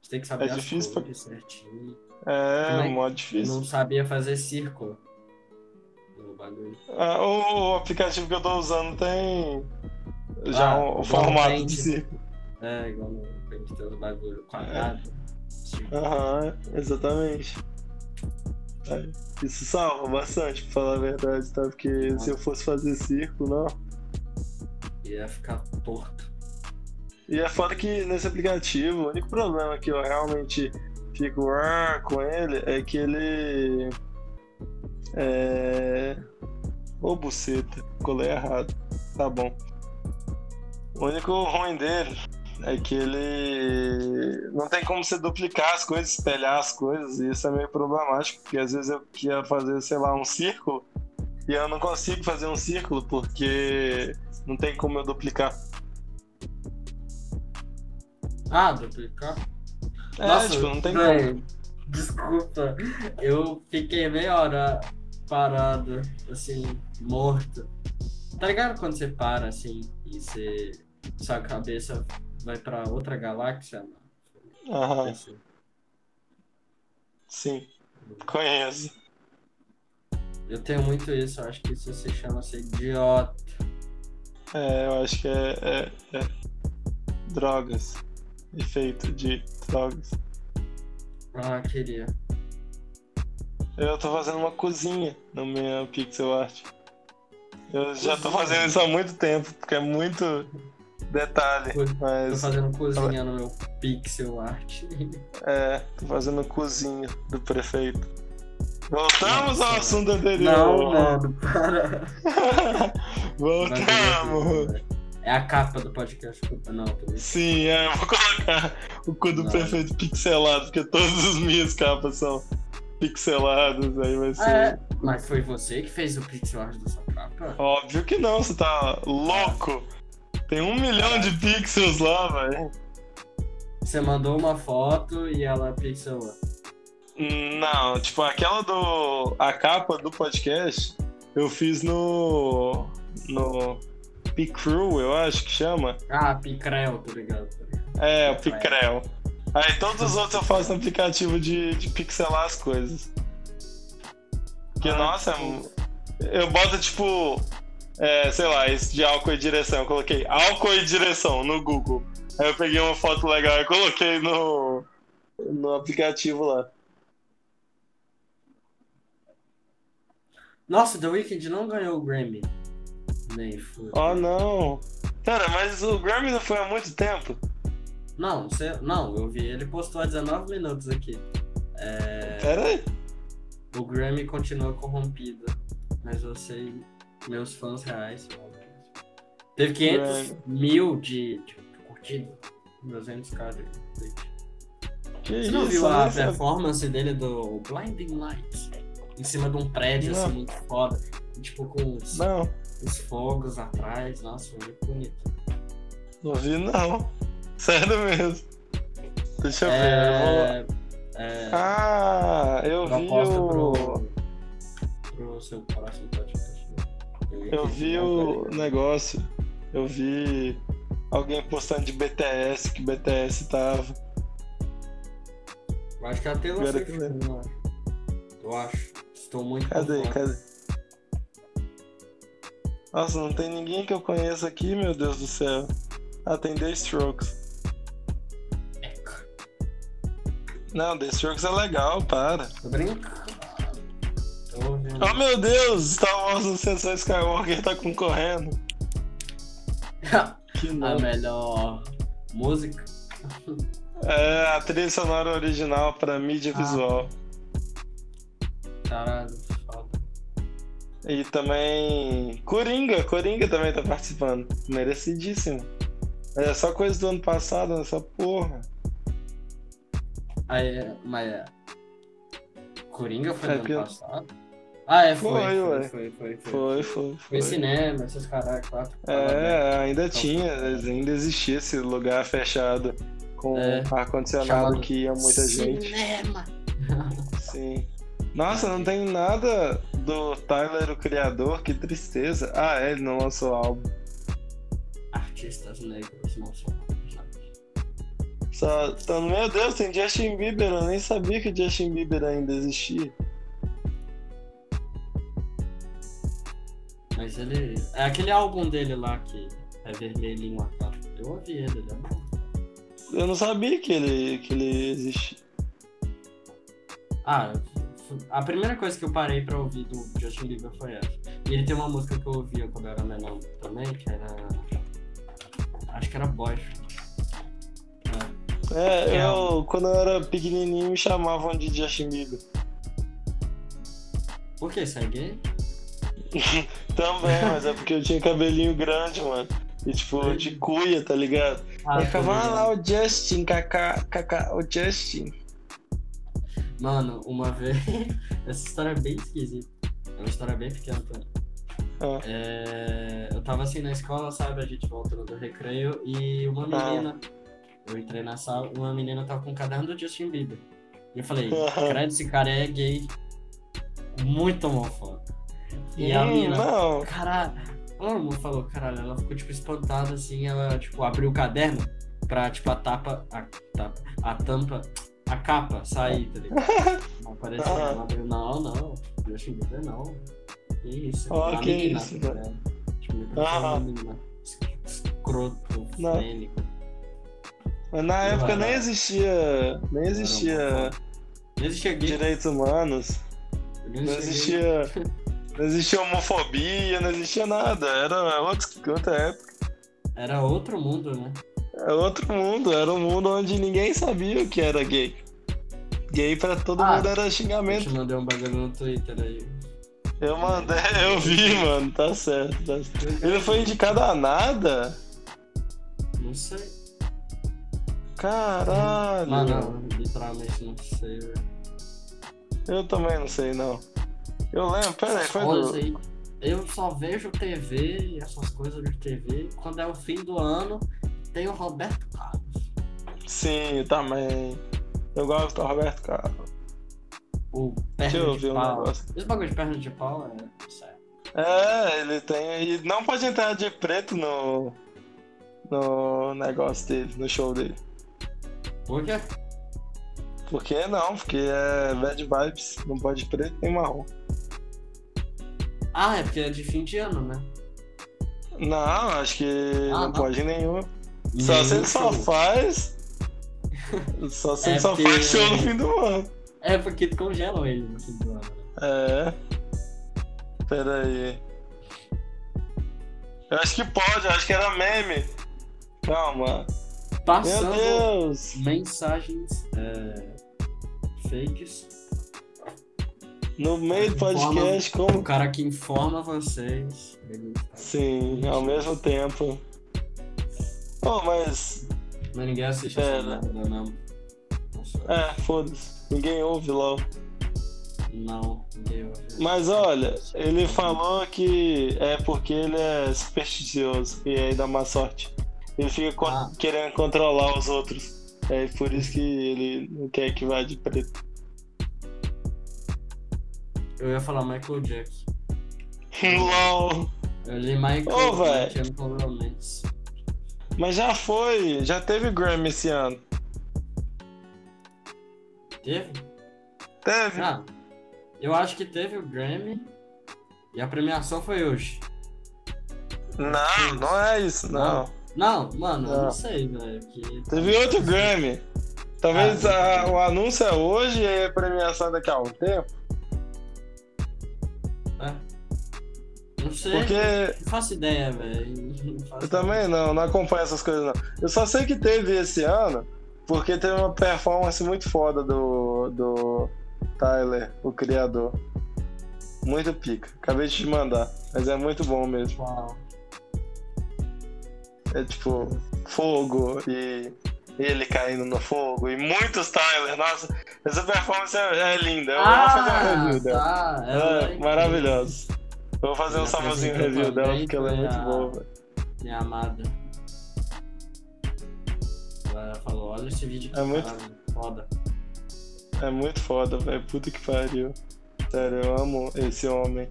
Speaker 2: Você tem que saber
Speaker 1: É
Speaker 2: as
Speaker 1: difícil pra-
Speaker 2: certinho.
Speaker 1: É,
Speaker 2: Também.
Speaker 1: mó difícil.
Speaker 2: Não sabia fazer círculo.
Speaker 1: Ah, o, o aplicativo que eu tô usando tem já
Speaker 2: Ah,
Speaker 1: um- o formato de círculo.
Speaker 2: É, igual no Paint tem os bagulho quadrado. círculo.
Speaker 1: Aham, exatamente. É, Isso salva bastante, pra falar a verdade, tá? Porque se eu fosse fazer círculo, não.
Speaker 2: Ia ficar torto.
Speaker 1: E é foda que nesse aplicativo, o único problema que eu realmente fico "Ah", com ele é que ele. É. Ô buceta, colei errado. Tá bom. O único ruim dele é que ele não tem como você duplicar as coisas, espelhar as coisas, e isso é meio problemático, porque às vezes eu queria fazer, sei lá, um círculo, e eu não consigo fazer um círculo porque não tem como eu duplicar.
Speaker 2: Ah, duplicar?
Speaker 1: É, tipo, não tem como.
Speaker 2: Desculpa, eu fiquei meia hora parado, assim, morto. Tá ligado quando você para, assim, e você. Sua cabeça vai pra outra galáxia?
Speaker 1: Aham,
Speaker 2: Assim.
Speaker 1: sim. Conheço.
Speaker 2: Eu tenho muito isso, eu acho que isso se chama ser idiota.
Speaker 1: É, eu acho que é, é- é drogas. Efeito de drogas.
Speaker 2: Ah, queria.
Speaker 1: Eu tô fazendo uma cozinha no meu pixel art. Eu já tô fazendo isso há muito tempo, porque é muito detalhe.
Speaker 2: Tô
Speaker 1: Mas
Speaker 2: fazendo cozinha no meu pixel art.
Speaker 1: é, tô fazendo cozinha do prefeito. Voltamos ao
Speaker 2: Nossa,
Speaker 1: assunto anterior.
Speaker 2: Não, mano, para.
Speaker 1: Voltamos.
Speaker 2: É a capa do podcast. Não, tô.
Speaker 1: Sim, é, eu vou colocar o cu do
Speaker 2: Não.
Speaker 1: prefeito pixelado, porque todas as minhas capas são pixeladas, aí vai ser.
Speaker 2: É? Mas foi você que fez o pixel art da sua capa?
Speaker 1: Óbvio que não, você tá louco. Tem um milhão de pixels lá, velho.
Speaker 2: Você mandou uma foto e ela pixelou.
Speaker 1: Não, tipo, aquela do. A capa do podcast eu fiz no. No. Picrew, eu acho que chama.
Speaker 2: Ah, Picrel, tá ligado? Ligado?
Speaker 1: É, o Picrel. Aí todos os outros eu faço no aplicativo de, de pixelar as coisas. Porque,
Speaker 2: Ah,
Speaker 1: nossa,
Speaker 2: tipo,
Speaker 1: eu boto tipo. É, sei lá, esse de álcool e direção. Eu coloquei álcool e direção no Google. Aí eu peguei uma foto legal e coloquei no. No aplicativo lá.
Speaker 2: Nossa, The Weeknd não ganhou o Grammy. Nem foi.
Speaker 1: Oh não! Cara, mas o Grammy não foi há muito tempo.
Speaker 2: Não, você... não, eu vi. Ele postou há 19 minutos aqui. É...
Speaker 1: Pera aí.
Speaker 2: O Grammy continua corrompido. Mas eu sei, meus fãs reais. Teve 500
Speaker 1: Grammy.
Speaker 2: mil de, de curtida. 200k de Você não
Speaker 1: isso,
Speaker 2: viu a performance dele do Blinding Lights? Em cima de um prédio,
Speaker 1: Não.
Speaker 2: assim, muito foda. Tipo, com os, os fogos atrás. Nossa, muito bonito.
Speaker 1: não vi não. Sério mesmo. Deixa eu ver. eu vou-
Speaker 2: É, é,
Speaker 1: Ah, eu vi o.
Speaker 2: pro, pro seu né?
Speaker 1: Eu vi o negócio. Eu vi alguém postando de BTS que BTS tava.
Speaker 2: Eu acho que é a Taylor Swift,
Speaker 1: que eu
Speaker 2: não acho. Eu acho. Estou muito
Speaker 1: Cadê? Cadê? Nossa, não tem ninguém que eu conheça aqui, meu Deus do céu. Ah, tem The Strokes.
Speaker 2: Eca.
Speaker 1: Não, The Strokes é legal, para.
Speaker 2: Tô brincando.
Speaker 1: Oh meu Deus, Star Wars Ascensão Skywalker tá concorrendo. Que
Speaker 2: a
Speaker 1: não.
Speaker 2: melhor música.
Speaker 1: É a trilha sonora original pra mídia
Speaker 2: Ah.
Speaker 1: visual.
Speaker 2: Caralho, foda.
Speaker 1: E também. Coringa, Coringa também tá participando. Merecidíssimo. É só coisa do ano passado, essa porra.
Speaker 2: Aí, é- mas é. Coringa foi
Speaker 1: É eu-
Speaker 2: ano passado? Ah, é, foi.
Speaker 1: Foi,
Speaker 2: Foi,
Speaker 1: ué.
Speaker 2: foi, foi. Foi,
Speaker 1: Foi, foi,
Speaker 2: Foi
Speaker 1: foi.
Speaker 2: cinema, esses caras, quatro.
Speaker 1: É, ainda
Speaker 2: Então,
Speaker 1: tinha, ainda existia esse lugar fechado com
Speaker 2: É,
Speaker 1: ar-condicionado que ia muita gente.
Speaker 2: Cinema!
Speaker 1: Sim. Nossa, não tem nada do Tyler, o criador, que tristeza. Ah, é, ele não lançou álbum.
Speaker 2: Artistas negros não são.
Speaker 1: Só, então, meu Deus, tem Justin Bieber, eu nem sabia que Justin Bieber ainda existia.
Speaker 2: Mas ele. É aquele álbum dele lá que é vermelhinho tá? Eu ouvi ele, ele é bom.
Speaker 1: Eu não sabia que ele, que ele existia.
Speaker 2: Ah, a primeira coisa que eu parei pra ouvir do Justin Bieber foi essa. E ele tem uma música que eu ouvia quando eu era menor também, que era. Acho que era Boyfriend.
Speaker 1: É,
Speaker 2: Que é
Speaker 1: eu, quando eu era pequenininho, me chamavam de Justin Bieber.
Speaker 2: Por que? Você é gay?
Speaker 1: Também, mas é porque eu tinha cabelinho grande, mano. E tipo, de cuia, tá ligado?
Speaker 2: Ah,
Speaker 1: ficava, ah lá o Justin, kaká, kaká, o Justin.
Speaker 2: Mano, uma vez. Essa história é bem esquisita. É uma história bem pequena também.
Speaker 1: Ah.
Speaker 2: É, Eu tava assim na escola, sabe? A gente voltando do recreio e uma
Speaker 1: Ah.
Speaker 2: menina. Eu entrei na sala, uma menina tava com o caderno do Justin Bieber. E eu falei, credo, esse cara é gay. Muito homofóbico. E a
Speaker 1: Hum,
Speaker 2: mina,
Speaker 1: Não,
Speaker 2: caralho. Ela não falou, caralho, ela ficou tipo espantada assim, ela tipo abriu o caderno pra tipo a tapa, a, tapa, a tampa, a capa sair, tá ligado? Não apareceu,
Speaker 1: Ah.
Speaker 2: ela abriu, não, não, Justin Bieber não. Que isso? Uma
Speaker 1: que
Speaker 2: menina,
Speaker 1: isso, velho.
Speaker 2: ligado? Tipo,
Speaker 1: Ah.
Speaker 2: menina es- escroto,
Speaker 1: Não.
Speaker 2: fênico.
Speaker 1: mas na
Speaker 2: Eu
Speaker 1: época
Speaker 2: era-
Speaker 1: nem existia. Nem existia
Speaker 2: Não existia gay.
Speaker 1: direitos humanos.
Speaker 2: Eu
Speaker 1: Não existia. Não existia homofobia, não existia nada. Era outra época.
Speaker 2: Era outro mundo, né?
Speaker 1: Era outro mundo. Era um mundo onde ninguém sabia o que era gay. Gay pra todo
Speaker 2: Ah,
Speaker 1: mundo era
Speaker 2: Eu
Speaker 1: xingamento.
Speaker 2: te mandei um bagulho no Twitter aí.
Speaker 1: Eu mandei, eu vi, mano. Tá certo. Tá certo. Ele foi indicado a nada?
Speaker 2: Não sei.
Speaker 1: Caralho.
Speaker 2: Mano, literalmente não sei, velho.
Speaker 1: Eu também não sei, não. Eu lembro, peraí, foi do.
Speaker 2: aí. Eu só vejo TV e essas coisas de TV. Quando é o fim do ano, tem o Roberto Carlos.
Speaker 1: Sim, também. Eu gosto do Roberto Carlos.
Speaker 2: O
Speaker 1: Deixa eu
Speaker 2: perna de
Speaker 1: ver um
Speaker 2: pau.
Speaker 1: negócio.
Speaker 2: Esse bagulho de perna de pau é sério.
Speaker 1: É, ele tem. E não pode entrar de preto no. No negócio dele, no show dele.
Speaker 2: Por quê?
Speaker 1: Por que não? Porque é bad vibes. Não pode preto nem marrom.
Speaker 2: Ah, é porque é de fim de ano, né?
Speaker 1: Não, acho que
Speaker 2: Ah,
Speaker 1: não,
Speaker 2: não.
Speaker 1: pode nenhum. Só se ele só faz. Só se
Speaker 2: É
Speaker 1: ele só
Speaker 2: porque-
Speaker 1: faz show no fim do ano.
Speaker 2: É porque congelam ele no fim do ano.
Speaker 1: É. Pera aí. Eu acho que pode, eu acho que era meme. Calma.
Speaker 2: Passando mensagens é, fakes.
Speaker 1: No meio do podcast,
Speaker 2: O
Speaker 1: como.
Speaker 2: cara que informa vocês. ele tá-
Speaker 1: Sim, ao mesmo tempo. Oh, mas.
Speaker 2: Mas ninguém assiste
Speaker 1: É,
Speaker 2: essa
Speaker 1: né?
Speaker 2: merda, não. Nossa,
Speaker 1: É, foda-se. Ninguém ouve LOL.
Speaker 2: Não, ninguém ouve.
Speaker 1: Mas olha, ele falou que é porque ele é supersticioso e aí dá má sorte. Ele fica
Speaker 2: Ah.
Speaker 1: querendo controlar os outros. É por isso que ele não quer que vá de preto.
Speaker 2: Eu ia falar Michael Jackson.
Speaker 1: LOL!
Speaker 2: Eu li Michael. My Chemical Romance.
Speaker 1: Mas já foi, já teve Grammy esse ano.
Speaker 2: Teve?
Speaker 1: Teve?
Speaker 2: Ah, eu acho que teve o Grammy e a premiação foi hoje.
Speaker 1: Não, não é isso, não.
Speaker 2: Não, mano, eu
Speaker 1: Não.
Speaker 2: não sei, velho. que-
Speaker 1: Teve outro Grammy. Talvez
Speaker 2: Ah,
Speaker 1: a- o anúncio é hoje e a premiação daqui a um tempo.
Speaker 2: Não sei.
Speaker 1: Porque
Speaker 2: Não faço ideia, velho.
Speaker 1: Eu também não, não acompanho essas coisas não. Eu só sei que teve esse ano, porque teve uma performance muito foda do, do Tyler, o criador. Muito pica. Acabei de te mandar, mas é muito bom mesmo.
Speaker 2: Uau.
Speaker 1: É tipo, fogo e ele caindo no fogo e muitos Tyler. Nossa, essa performance é, é linda. Eu vou fazer uma review dela.
Speaker 2: tá.
Speaker 1: É,
Speaker 2: é
Speaker 1: maravilhoso. Vou fazer um famosinho
Speaker 2: apresentou
Speaker 1: review dela porque ela é
Speaker 2: foi
Speaker 1: muito
Speaker 2: a-
Speaker 1: boa, velho.
Speaker 2: Minha amada. Ela falou, olha esse vídeo aqui,
Speaker 1: É muito-
Speaker 2: foda.
Speaker 1: É muito foda, velho. Puta que pariu. Sério, eu amo esse homem.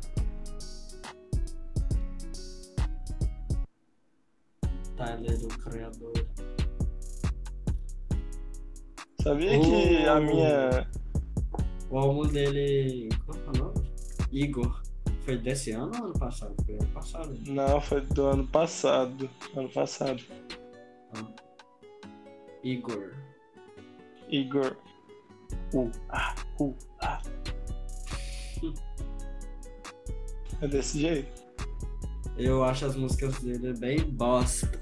Speaker 2: Tyler, o criador.
Speaker 1: Sabia que a minha.
Speaker 2: O álbum dele. Qual é o nome? Igor. Foi desse ano ou ano passado? Foi ano passado. né?
Speaker 1: Não, foi do ano passado. Ano passado.
Speaker 2: Igor.
Speaker 1: Igor. U, A, U, A. É desse jeito?
Speaker 2: Eu acho as músicas dele bem bosta.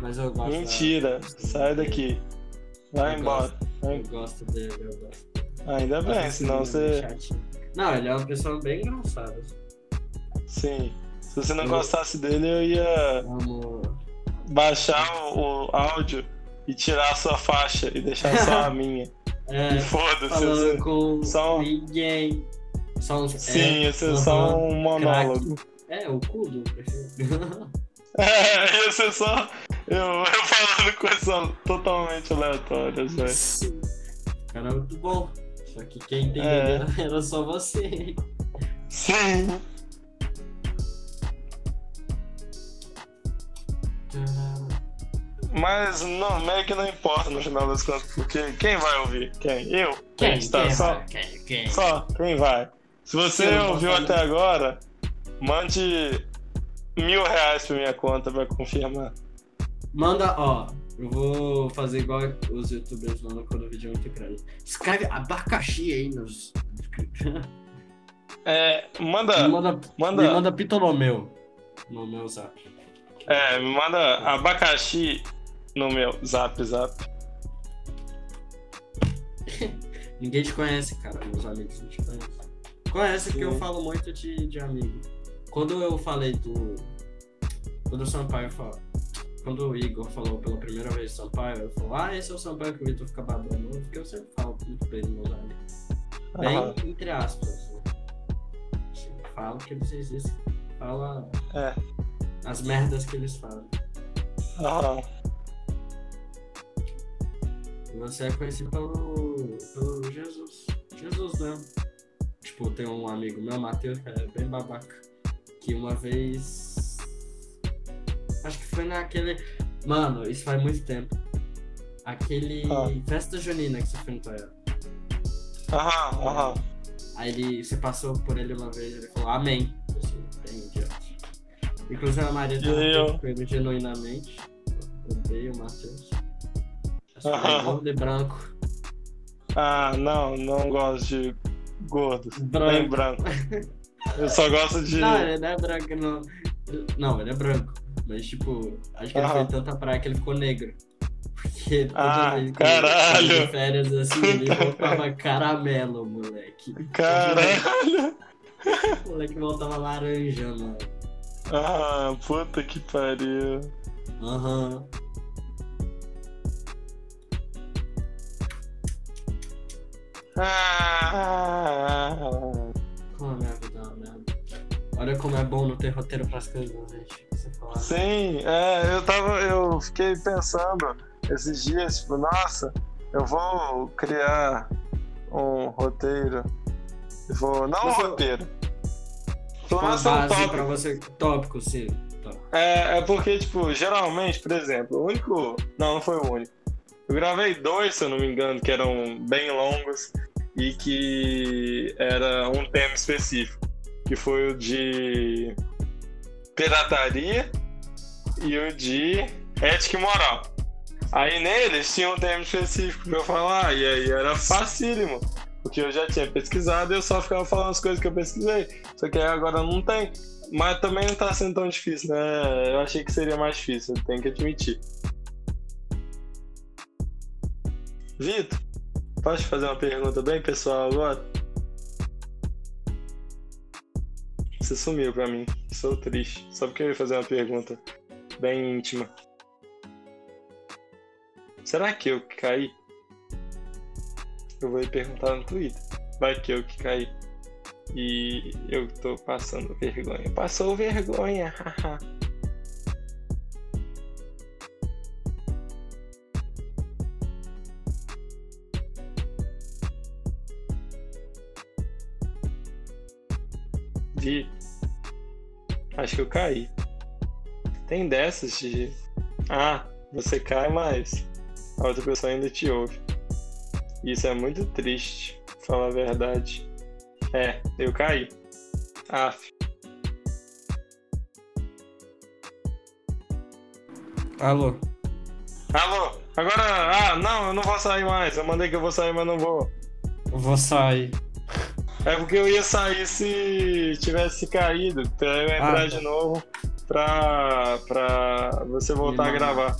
Speaker 2: Mas eu gosto.
Speaker 1: Mentira.
Speaker 2: da-
Speaker 1: Sai daqui. Vai
Speaker 2: Eu
Speaker 1: embora.
Speaker 2: Eu gosto dele, eu gosto.
Speaker 1: Ainda bem, senão
Speaker 2: ele
Speaker 1: você.
Speaker 2: chatinho. Não, ele é uma pessoa bem engraçada.
Speaker 1: Sim. Se você não
Speaker 2: Eu-
Speaker 1: gostasse dele, eu ia
Speaker 2: Amo.
Speaker 1: baixar o, o áudio e tirar a sua faixa e deixar só a minha.
Speaker 2: É,
Speaker 1: E foda-se.
Speaker 2: falando
Speaker 1: você-
Speaker 2: com
Speaker 1: só um-
Speaker 2: ninguém. Só uns,
Speaker 1: Sim,
Speaker 2: é,
Speaker 1: ia
Speaker 2: aham,
Speaker 1: só um monólogo.
Speaker 2: É, o cu do.
Speaker 1: É, ia ser só eu, eu falando coisas totalmente aleatórias, velho.
Speaker 2: Cara, é muito bom. Só que quem entendeu
Speaker 1: É.
Speaker 2: era, era só você.
Speaker 1: Sim. Mas não, meio que não importa no final das contas, porque quem vai ouvir? Quem? Eu?
Speaker 2: Quem?
Speaker 1: Está
Speaker 2: quem
Speaker 1: só,
Speaker 2: vai? Quem? Quem?
Speaker 1: só, quem vai? Se você
Speaker 2: não
Speaker 1: ouviu até agora, mande mil reais pra minha conta pra confirmar.
Speaker 2: Manda, ó. Eu vou fazer igual os youtubers mandam quando o vídeo é muito grande. Escreve abacaxi aí nos.
Speaker 1: É, manda.
Speaker 2: Me manda,
Speaker 1: manda-
Speaker 2: me manda no meu zap.
Speaker 1: É, me manda abacaxi no meu zap zap.
Speaker 2: Ninguém te conhece, cara. Meus amigos não te conhecem. Conhece porque eu falo muito de, de amigo. Quando eu falei do. Quando o Sampaio falou. Quando o Igor falou pela primeira vez Sampaio, ele falou: Ah, esse é o Sampaio que o Vitor fica babando. Porque eu sempre falo muito bem meus amigos. Bem,
Speaker 1: Aham.
Speaker 2: entre aspas. né? Falo que eles existem. Fala
Speaker 1: É.
Speaker 2: as merdas que eles falam.
Speaker 1: Aham.
Speaker 2: Você é conhecido pelo, pelo Jesus. Jesus mesmo. Tipo, tem um amigo meu, Matheus, que é bem babaca. Que uma vez. Acho que foi naquele. Mano, isso faz muito tempo. Aquele.
Speaker 1: Ah.
Speaker 2: Festa junina que você foi no Toyota.
Speaker 1: Aham, aham.
Speaker 2: Aí ele, você passou por ele uma vez, ele falou amém. Assim, bem idiota. Inclusive a Maria puta com ele genuinamente. Odeio o Matheus.
Speaker 1: Aham.
Speaker 2: gordo e branco.
Speaker 1: Ah, não, não gosto de gordos.
Speaker 2: Branco.
Speaker 1: Nem branco. Eu só gosto de.
Speaker 2: Não, ele não é branco, não. Não, ele é branco. Mas, tipo, acho que ele foi tanta praia que ele ficou negro. Porque toda
Speaker 1: Ah,
Speaker 2: vez que ele
Speaker 1: caralho.
Speaker 2: de férias, assim, ele voltava caramelo, moleque.
Speaker 1: Caralho!
Speaker 2: O moleque voltava laranja, mano.
Speaker 1: Ah, puta que pariu.
Speaker 2: Aham.
Speaker 1: Ah,
Speaker 2: Olha como é bom não ter roteiro pras coisas, gente. Você falar.
Speaker 1: sim, é, eu tava. Eu fiquei pensando esses dias, tipo, nossa, eu vou criar um roteiro. Eu Vou. Não um roteiro. Pelo menos um tópico.
Speaker 2: pra você. Tópico, sim. Tá.
Speaker 1: É, é porque, tipo, geralmente, por exemplo, o único. Não, não foi o único. Eu gravei dois, se eu não me engano, que eram bem longos e que era um tema específico. Que foi o de pirataria e o de ética e moral. Aí neles tinha um tema específico pra eu falar, e aí era facílimo. Porque eu já tinha pesquisado e eu só ficava falando as coisas que eu pesquisei. Só que agora não tem. Mas também não tá sendo tão difícil, né? Eu achei que seria mais difícil, tenho que admitir. Vitor, posso te fazer uma pergunta bem pessoal agora? Você sumiu pra mim, sou triste. Só porque eu ia fazer uma pergunta bem íntima. Será que eu que caí? Eu vou perguntar no Twitter. Vai que eu que caí. E eu tô passando vergonha. Passou vergonha, haha. Acho que eu caí. Tem dessas de. Ah, você cai, mas a outra pessoa ainda te ouve. Isso é muito triste, falar a verdade. É, eu caí. Aff.
Speaker 2: Alô?
Speaker 1: Alô? Agora. Ah, não, eu não vou sair mais. Eu mandei que eu vou sair, mas não vou.
Speaker 2: Eu vou sair.
Speaker 1: É porque eu ia sair se tivesse caído. Pra eu entrar
Speaker 2: Ah,
Speaker 1: de
Speaker 2: tá.
Speaker 1: novo pra, pra você voltar a gravar.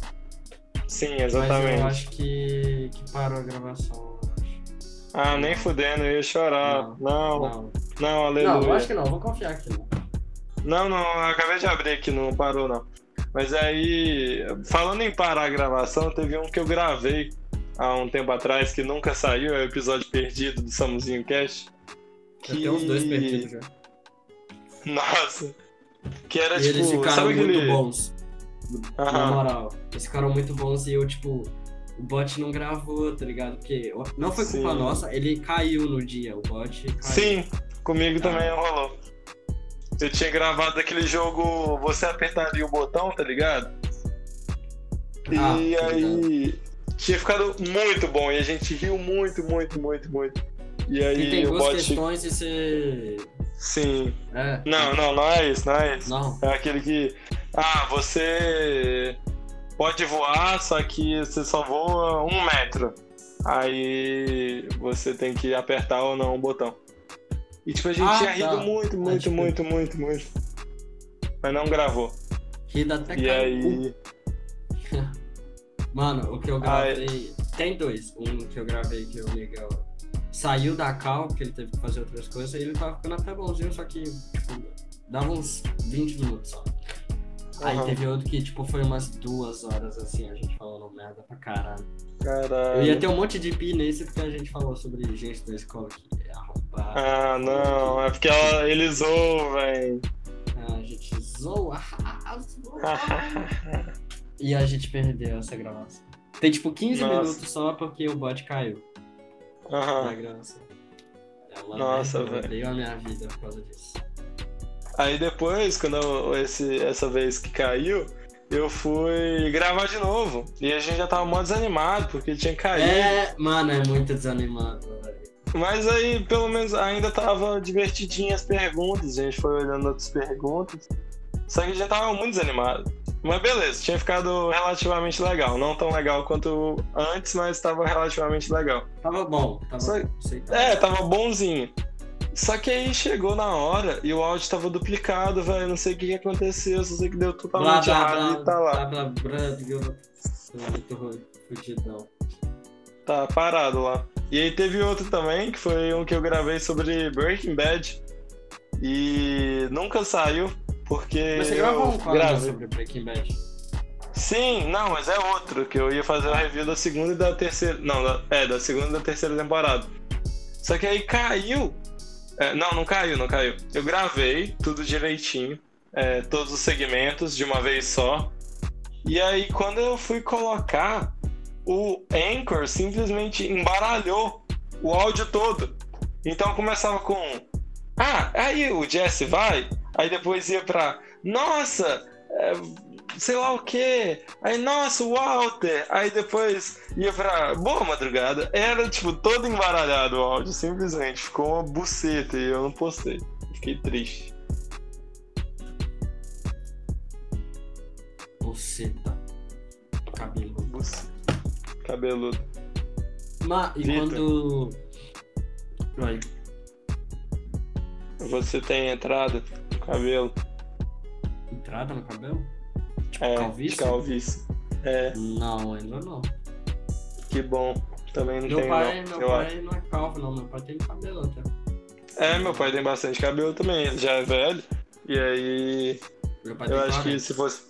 Speaker 1: Sim,
Speaker 2: Mas
Speaker 1: exatamente.
Speaker 2: eu acho que, que parou a gravação. eu acho.
Speaker 1: Ah, nem fudendo, eu ia chorar. Não, não,
Speaker 2: Não.
Speaker 1: não, aleluia.
Speaker 2: Não, eu acho que não. Vou confiar aqui. Não.
Speaker 1: Não, não, eu acabei de abrir aqui, não parou não. Mas aí, falando em parar a gravação, teve um que eu gravei há um tempo atrás que nunca saiu, é o episódio perdido do Samuzinho Cast.
Speaker 2: Já tem uns dois perdidos já.
Speaker 1: Nossa. Que era
Speaker 2: E
Speaker 1: tipo,
Speaker 2: eles ficaram
Speaker 1: sabe
Speaker 2: muito bons. Na moral. Eles ficaram muito bons e eu, tipo, o bot não gravou, tá ligado? Porque não foi culpa
Speaker 1: Sim.
Speaker 2: nossa, ele caiu no dia, o bot caiu.
Speaker 1: Sim, comigo
Speaker 2: Ah.
Speaker 1: também rolou. Eu tinha gravado aquele jogo, você apertaria o botão, tá ligado?
Speaker 2: Ah,
Speaker 1: e
Speaker 2: tô
Speaker 1: aí tinha ficado muito bom e a gente riu muito, muito, muito, muito. E aí
Speaker 2: E tem duas
Speaker 1: bot.
Speaker 2: questões e você.
Speaker 1: Sim.
Speaker 2: É.
Speaker 1: Não, não, não é isso, não é isso.
Speaker 2: Não.
Speaker 1: É aquele que. Ah, você pode voar, só que você só voa um metro. Aí você tem que apertar ou não o botão. E tipo, a gente
Speaker 2: Ah,
Speaker 1: tinha rido
Speaker 2: tá.
Speaker 1: muito, muito,
Speaker 2: tipo-
Speaker 1: muito, muito, muito. Mas não gravou.
Speaker 2: Rida até
Speaker 1: E
Speaker 2: caiu
Speaker 1: aí.
Speaker 2: Mano, o que eu gravei. Tem dois. Um que eu gravei que o Miguel saiu da cal, porque ele teve que fazer outras coisas, e ele tava ficando até bonzinho, só que, tipo, dava uns 20 minutos só. Aí teve outro que, tipo, foi umas duas horas assim, a gente falando merda pra caralho.
Speaker 1: Caralho.
Speaker 2: Eu ia ter um monte de pi nesse porque a gente falou sobre gente da escola que é arrombada.
Speaker 1: Ah, não. É porque ela, ele zoou, velho.
Speaker 2: A gente zoa. zoa. e a gente perdeu essa gravação. Tem tipo 15
Speaker 1: Nossa.
Speaker 2: minutos só porque o bot caiu da
Speaker 1: Aham.
Speaker 2: gravação. É uma
Speaker 1: Nossa, velho.
Speaker 2: odeio a minha vida por causa disso.
Speaker 1: Aí depois, quando eu- esse, essa vez que caiu, eu fui gravar de novo. E a gente já tava mó desanimado, porque tinha caído.
Speaker 2: É, mano, é muito desanimado, velho.
Speaker 1: Mas aí, pelo menos, ainda tava divertidinho as perguntas. A gente foi olhando outras perguntas. Só que a gente tava muito desanimado. Mas beleza, tinha ficado relativamente legal. Não tão legal quanto antes, mas tava relativamente legal.
Speaker 2: Tava bom, tava
Speaker 1: Só-
Speaker 2: aceitável.
Speaker 1: É, tava bonzinho. Só que aí chegou na hora e o áudio tava duplicado, velho. Não sei o que, que aconteceu, só sei que deu
Speaker 2: Blá,
Speaker 1: totalmente
Speaker 2: blá,
Speaker 1: errado
Speaker 2: blá,
Speaker 1: e tá lá.
Speaker 2: blá, blá, blá.
Speaker 1: Tá parado lá. E aí teve outro também, que foi um que eu gravei sobre Breaking Bad. E nunca saiu, porque.
Speaker 2: Mas você
Speaker 1: eu
Speaker 2: gravou um quadro sobre Breaking Bad?
Speaker 1: Sim, não, mas é outro, que eu ia fazer a review da segunda e da terceira. Não, da- é, da segunda e da terceira temporada. Só que aí caiu. É, não, não caiu, não caiu. Eu gravei tudo direitinho, é, todos os segmentos de uma vez só. E aí, quando eu fui colocar, o Anchor simplesmente embaralhou o áudio todo. Então começava com. Ah, aí o Jesse vai. Aí depois ia pra. Nossa, é, sei lá o que. Aí, nossa, o Walter. Aí depois ia pra boa madrugada. Era, tipo, todo embaralhado o áudio, simplesmente. Ficou uma buceta e eu não postei. Fiquei triste.
Speaker 2: Buceta. Cabelo.
Speaker 1: Buceta. Cabeludo.
Speaker 2: Ma, e quando. Oi.
Speaker 1: Você tem entrada cabelo?
Speaker 2: Entrada no cabelo? Tipo,
Speaker 1: É,
Speaker 2: calvície?
Speaker 1: calvície. É,
Speaker 2: Não, ainda não.
Speaker 1: que bom. Também não
Speaker 2: Meu
Speaker 1: tem,
Speaker 2: pai,
Speaker 1: não.
Speaker 2: meu
Speaker 1: eu
Speaker 2: pai não é calvo, não. Meu pai tem cabelo até.
Speaker 1: acho. É, meu pai tem bastante cabelo também. Ele já é velho. E aí, eu acho que
Speaker 2: 40.
Speaker 1: se fosse,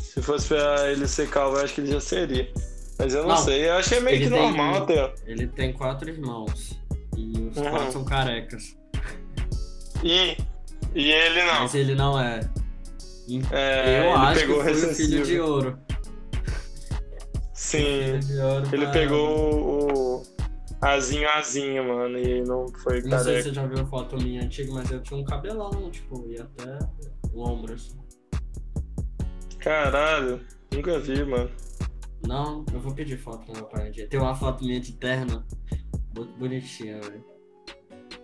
Speaker 1: se fosse pra ele ser calvo, eu acho que ele já seria. Mas eu não,
Speaker 2: Não,
Speaker 1: sei. Eu acho que é meio que
Speaker 2: tem-
Speaker 1: normal até.
Speaker 2: Ele tem quatro irmãos. E os
Speaker 1: Uhum.
Speaker 2: quatro são carecas.
Speaker 1: E, e ele não.
Speaker 2: Mas ele não é.
Speaker 1: É,
Speaker 2: eu
Speaker 1: ele
Speaker 2: acho que
Speaker 1: pegou
Speaker 2: foi o filho de ouro.
Speaker 1: Sim.
Speaker 2: De ouro
Speaker 1: Ele
Speaker 2: pra-
Speaker 1: pegou o azinho azinho, mano, e não foi
Speaker 2: Não sei se
Speaker 1: careca.
Speaker 2: você já viu foto minha antiga, mas eu tinha um cabelão, tipo, ia até o ombro, assim.
Speaker 1: Caralho, nunca vi, mano.
Speaker 2: Não, eu vou pedir foto pro meu pai um dia. Tem uma foto minha de terno. Muito bonitinha, velho.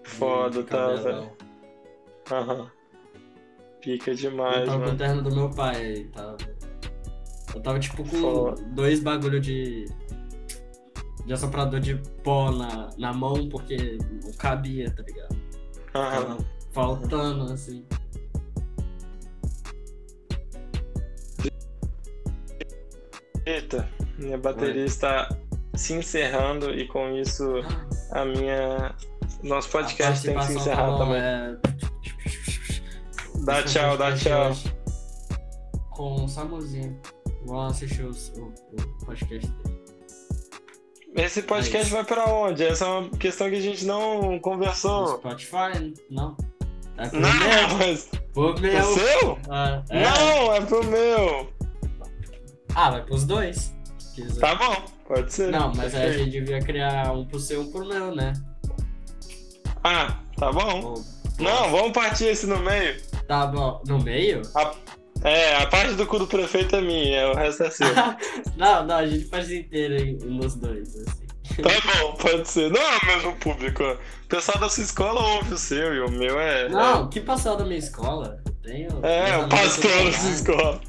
Speaker 1: Foda, tá, velho. Aham. Pica
Speaker 2: Eu
Speaker 1: demais,
Speaker 2: tava com o
Speaker 1: mano.
Speaker 2: terno do meu pai tava. Eu tava tipo com
Speaker 1: Foda.
Speaker 2: dois bagulho de. de assoprador de pó na, na mão, porque não cabia, tá ligado?
Speaker 1: Aham.
Speaker 2: Tava faltando, assim.
Speaker 1: Eita, minha bateria está se encerrando e com isso a minha. Nosso podcast
Speaker 2: A
Speaker 1: tem que se encerrar
Speaker 2: tá bom,
Speaker 1: também.
Speaker 2: é-
Speaker 1: Dá
Speaker 2: Esse
Speaker 1: tchau, dá tchau.
Speaker 2: Com o Samuzinho. Vão assistir os- o, o podcast dele.
Speaker 1: Esse podcast
Speaker 2: isso.
Speaker 1: vai pra onde? Essa é uma questão que a gente não
Speaker 2: No
Speaker 1: conversou.
Speaker 2: Spotify? Não. É pro
Speaker 1: Não,
Speaker 2: meu.
Speaker 1: mas.
Speaker 2: Pro
Speaker 1: O
Speaker 2: meu.
Speaker 1: seu?
Speaker 2: Ah, é.
Speaker 1: Não, é pro meu.
Speaker 2: Ah, vai pros dois. quiser.
Speaker 1: Tá bom, pode ser.
Speaker 2: Não, mas aí a gente devia criar um pro seu e um pro meu, né?
Speaker 1: Ah, tá bom.
Speaker 2: Ou-
Speaker 1: Não, vamos partir esse no meio.
Speaker 2: Tá bom. No meio?
Speaker 1: É, a parte do cu do prefeito é minha, o resto é seu.
Speaker 2: não, não, a gente faz inteiro nos dois, assim.
Speaker 1: Tá bom, pode ser. Não é o mesmo público. O pessoal da sua escola ouve o seu e o meu é.
Speaker 2: Não, que passou da minha escola? Eu tenho.
Speaker 1: É, o pastor da sua escola.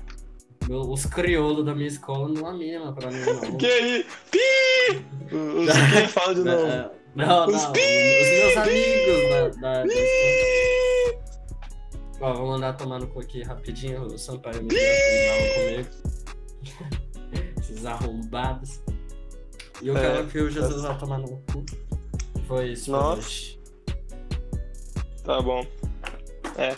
Speaker 2: Os crioulos da minha escola não anima pra mim, não.
Speaker 1: Que aí? Pi! Os que fala de novo.
Speaker 2: É, Não, não.
Speaker 1: Os
Speaker 2: Os meus amigos da, da, da escola. Ó, vou mandar tomar no cu aqui rapidinho. O Sampaio me comigo. Esses arrombados. E eu
Speaker 1: É,
Speaker 2: quero que o Jesus vá tomar no cu. Foi isso.
Speaker 1: Nossa. Tá bom. É.